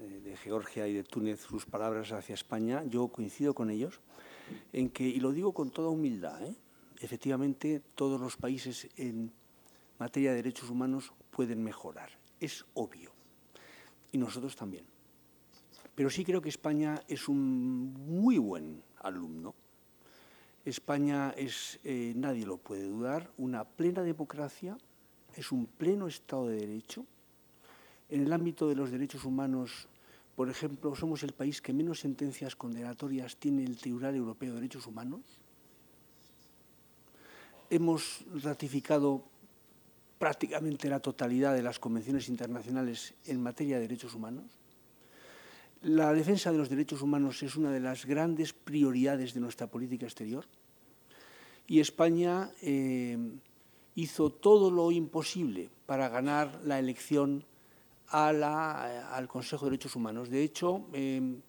de Georgia y de Túnez sus palabras hacia España. Yo coincido con ellos en que, y lo digo con toda humildad, efectivamente todos los países en materia de derechos humanos pueden mejorar. Es obvio. Y nosotros también. Pero sí creo que España es un muy buen alumno España es, eh, nadie lo puede dudar, una plena democracia, es un pleno Estado de Derecho. En el ámbito de los derechos humanos, por ejemplo, somos el país que menos sentencias condenatorias tiene el Tribunal Europeo de Derechos Humanos. Hemos ratificado prácticamente la totalidad de las convenciones internacionales en materia de derechos humanos. La defensa de los derechos humanos es una de las grandes prioridades de nuestra política exterior y España eh, hizo todo lo imposible para ganar la elección al Consejo de Derechos Humanos. De hecho, em,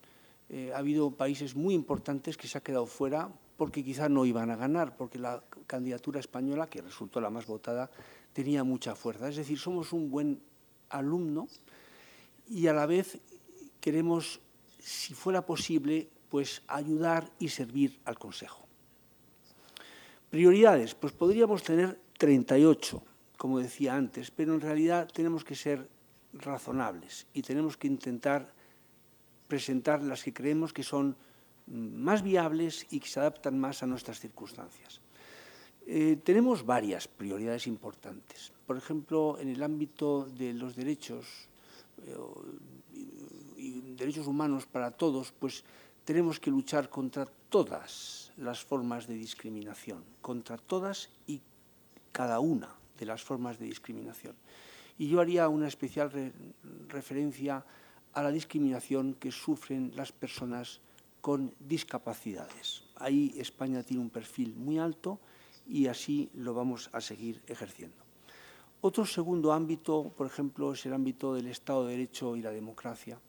eh, ha habido países muy importantes que se han quedado fuera porque quizá no iban a ganar, porque la candidatura española, que resultó la más votada, tenía mucha fuerza. Es decir, somos un buen alumno y a la vez queremos, si fuera posible, pues ayudar y servir al Consejo. Prioridades, pues podríamos tener 38, como decía antes, pero en realidad tenemos que ser razonables y tenemos que intentar presentar las que creemos que son más viables y que se adaptan más a nuestras circunstancias. Eh, tenemos varias prioridades importantes. Por ejemplo, en el ámbito de los derechos eh, derechos humanos para todos, pues tenemos que luchar contra todas las formas de discriminación, contra todas y cada una de las formas de discriminación. Y yo haría una especial referencia a la discriminación que sufren las personas con discapacidades. Ahí España tiene un perfil muy alto y así lo vamos a seguir ejerciendo. Otro segundo ámbito, por ejemplo, es el ámbito del Estado de Derecho y la democracia.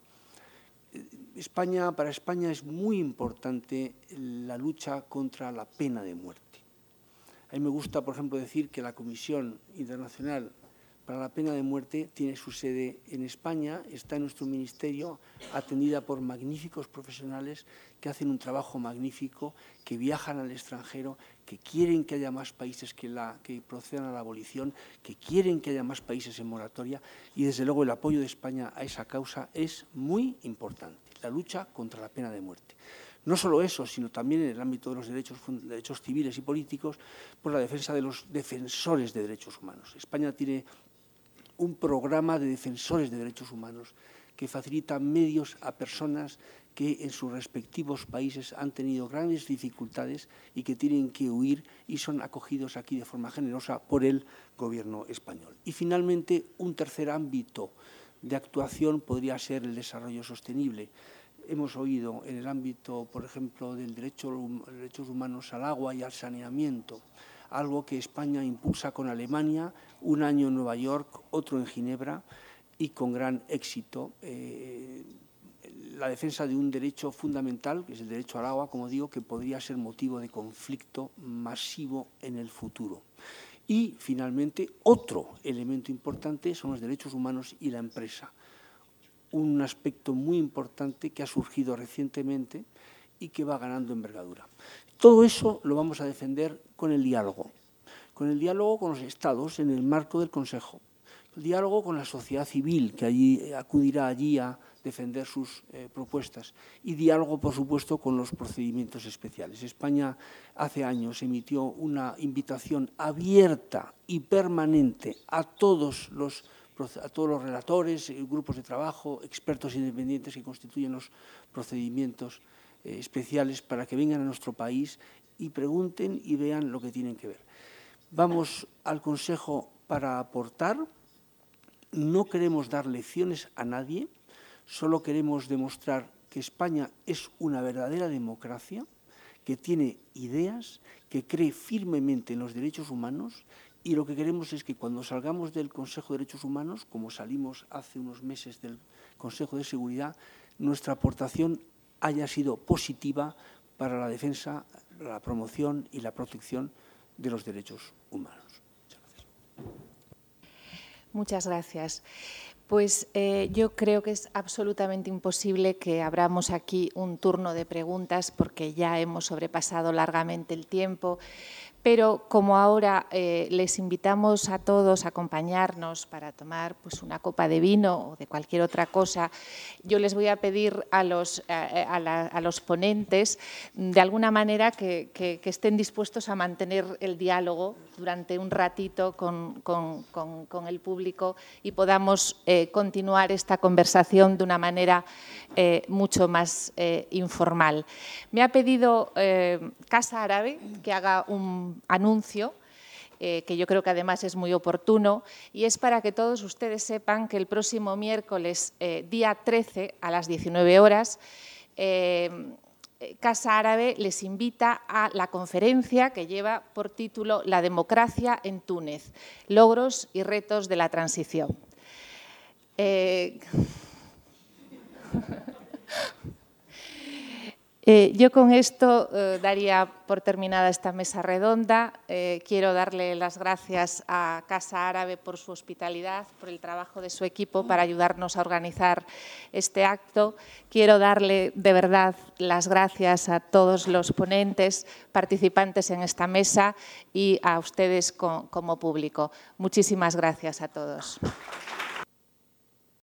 España, para España es muy importante la lucha contra la pena de muerte. A mí me gusta, por ejemplo, decir que la Comisión Internacional la Pena de Muerte tiene su sede en España, está en nuestro ministerio, atendida por magníficos profesionales que hacen un trabajo magnífico, que viajan al extranjero, que quieren que haya más países que, la, que procedan a la abolición, que quieren que haya más países en moratoria y desde luego el apoyo de España a esa causa es muy importante. la lucha contra la pena de muerte. No solo eso, sino también en el ámbito de los derechos, derechos civiles y políticos, por la defensa de los defensores de derechos humanos. España tiene un programa de defensores de derechos humanos que facilita medios a personas que en sus respectivos países han tenido grandes dificultades y que tienen que huir y son acogidos aquí de forma generosa por el gobierno español. Y finalmente, un tercer ámbito de actuación podría ser el desarrollo sostenible. Hemos oído en el ámbito, por ejemplo, del derecho, derechos humanos al agua y al saneamiento, algo que España impulsa con Alemania, un año en Nueva York, otro en Ginebra, y con gran éxito. Eh, la defensa de un derecho fundamental, que es el derecho al agua, como digo, que podría ser motivo de conflicto masivo en el futuro. Y, finalmente, otro elemento importante son los derechos humanos y la empresa. Un aspecto muy importante que ha surgido recientemente y que va ganando envergadura. Todo eso lo vamos a defender con el diálogo, con el diálogo con los Estados en el marco del Consejo, el diálogo con la sociedad civil que allí acudirá allí a defender sus eh, propuestas y diálogo, por supuesto, con los procedimientos especiales. España hace años emitió una invitación abierta y permanente a todos los a todos los relatores, eh, grupos de trabajo, expertos independientes que constituyen los procedimientos eh, especiales para que vengan a nuestro país y pregunten y vean lo que tienen que ver. Vamos al Consejo para aportar. No queremos dar lecciones a nadie, Solo queremos demostrar que España es una verdadera democracia, que tiene ideas, que cree firmemente en los derechos humanos y lo que queremos es que cuando salgamos del Consejo de Derechos Humanos, como salimos hace unos meses del Consejo de Seguridad, nuestra aportación haya sido positiva para la defensa, la promoción y la protección de los derechos humanos. Muchas gracias. Muchas gracias. Pues eh, yo creo que es absolutamente imposible que abramos aquí un turno de preguntas porque ya hemos sobrepasado largamente el tiempo pero como ahora eh, les invitamos a todos a acompañarnos para tomar pues, una copa de vino o de cualquier otra cosa, yo les voy a pedir a los, a, los ponentes de alguna manera que, estén dispuestos a mantener el diálogo durante un ratito con, el público y podamos eh, continuar esta conversación de una manera eh, mucho más informal. Me ha pedido Casa Árabe que haga un anuncio eh, que yo creo que además es muy oportuno, y es para que todos ustedes sepan que el próximo miércoles, eh, día 13, a las 19 horas, eh, Casa Árabe les invita a la conferencia que lleva por título La democracia en Túnez, logros y retos de la transición. Eh, yo con esto eh, daría por terminada esta mesa redonda. Eh, quiero darle las gracias a Casa Árabe por su hospitalidad, por el trabajo de su equipo para ayudarnos a organizar este acto. Quiero darle de verdad las gracias a todos los ponentes, participantes en esta mesa y a ustedes como público. Muchísimas gracias a todos.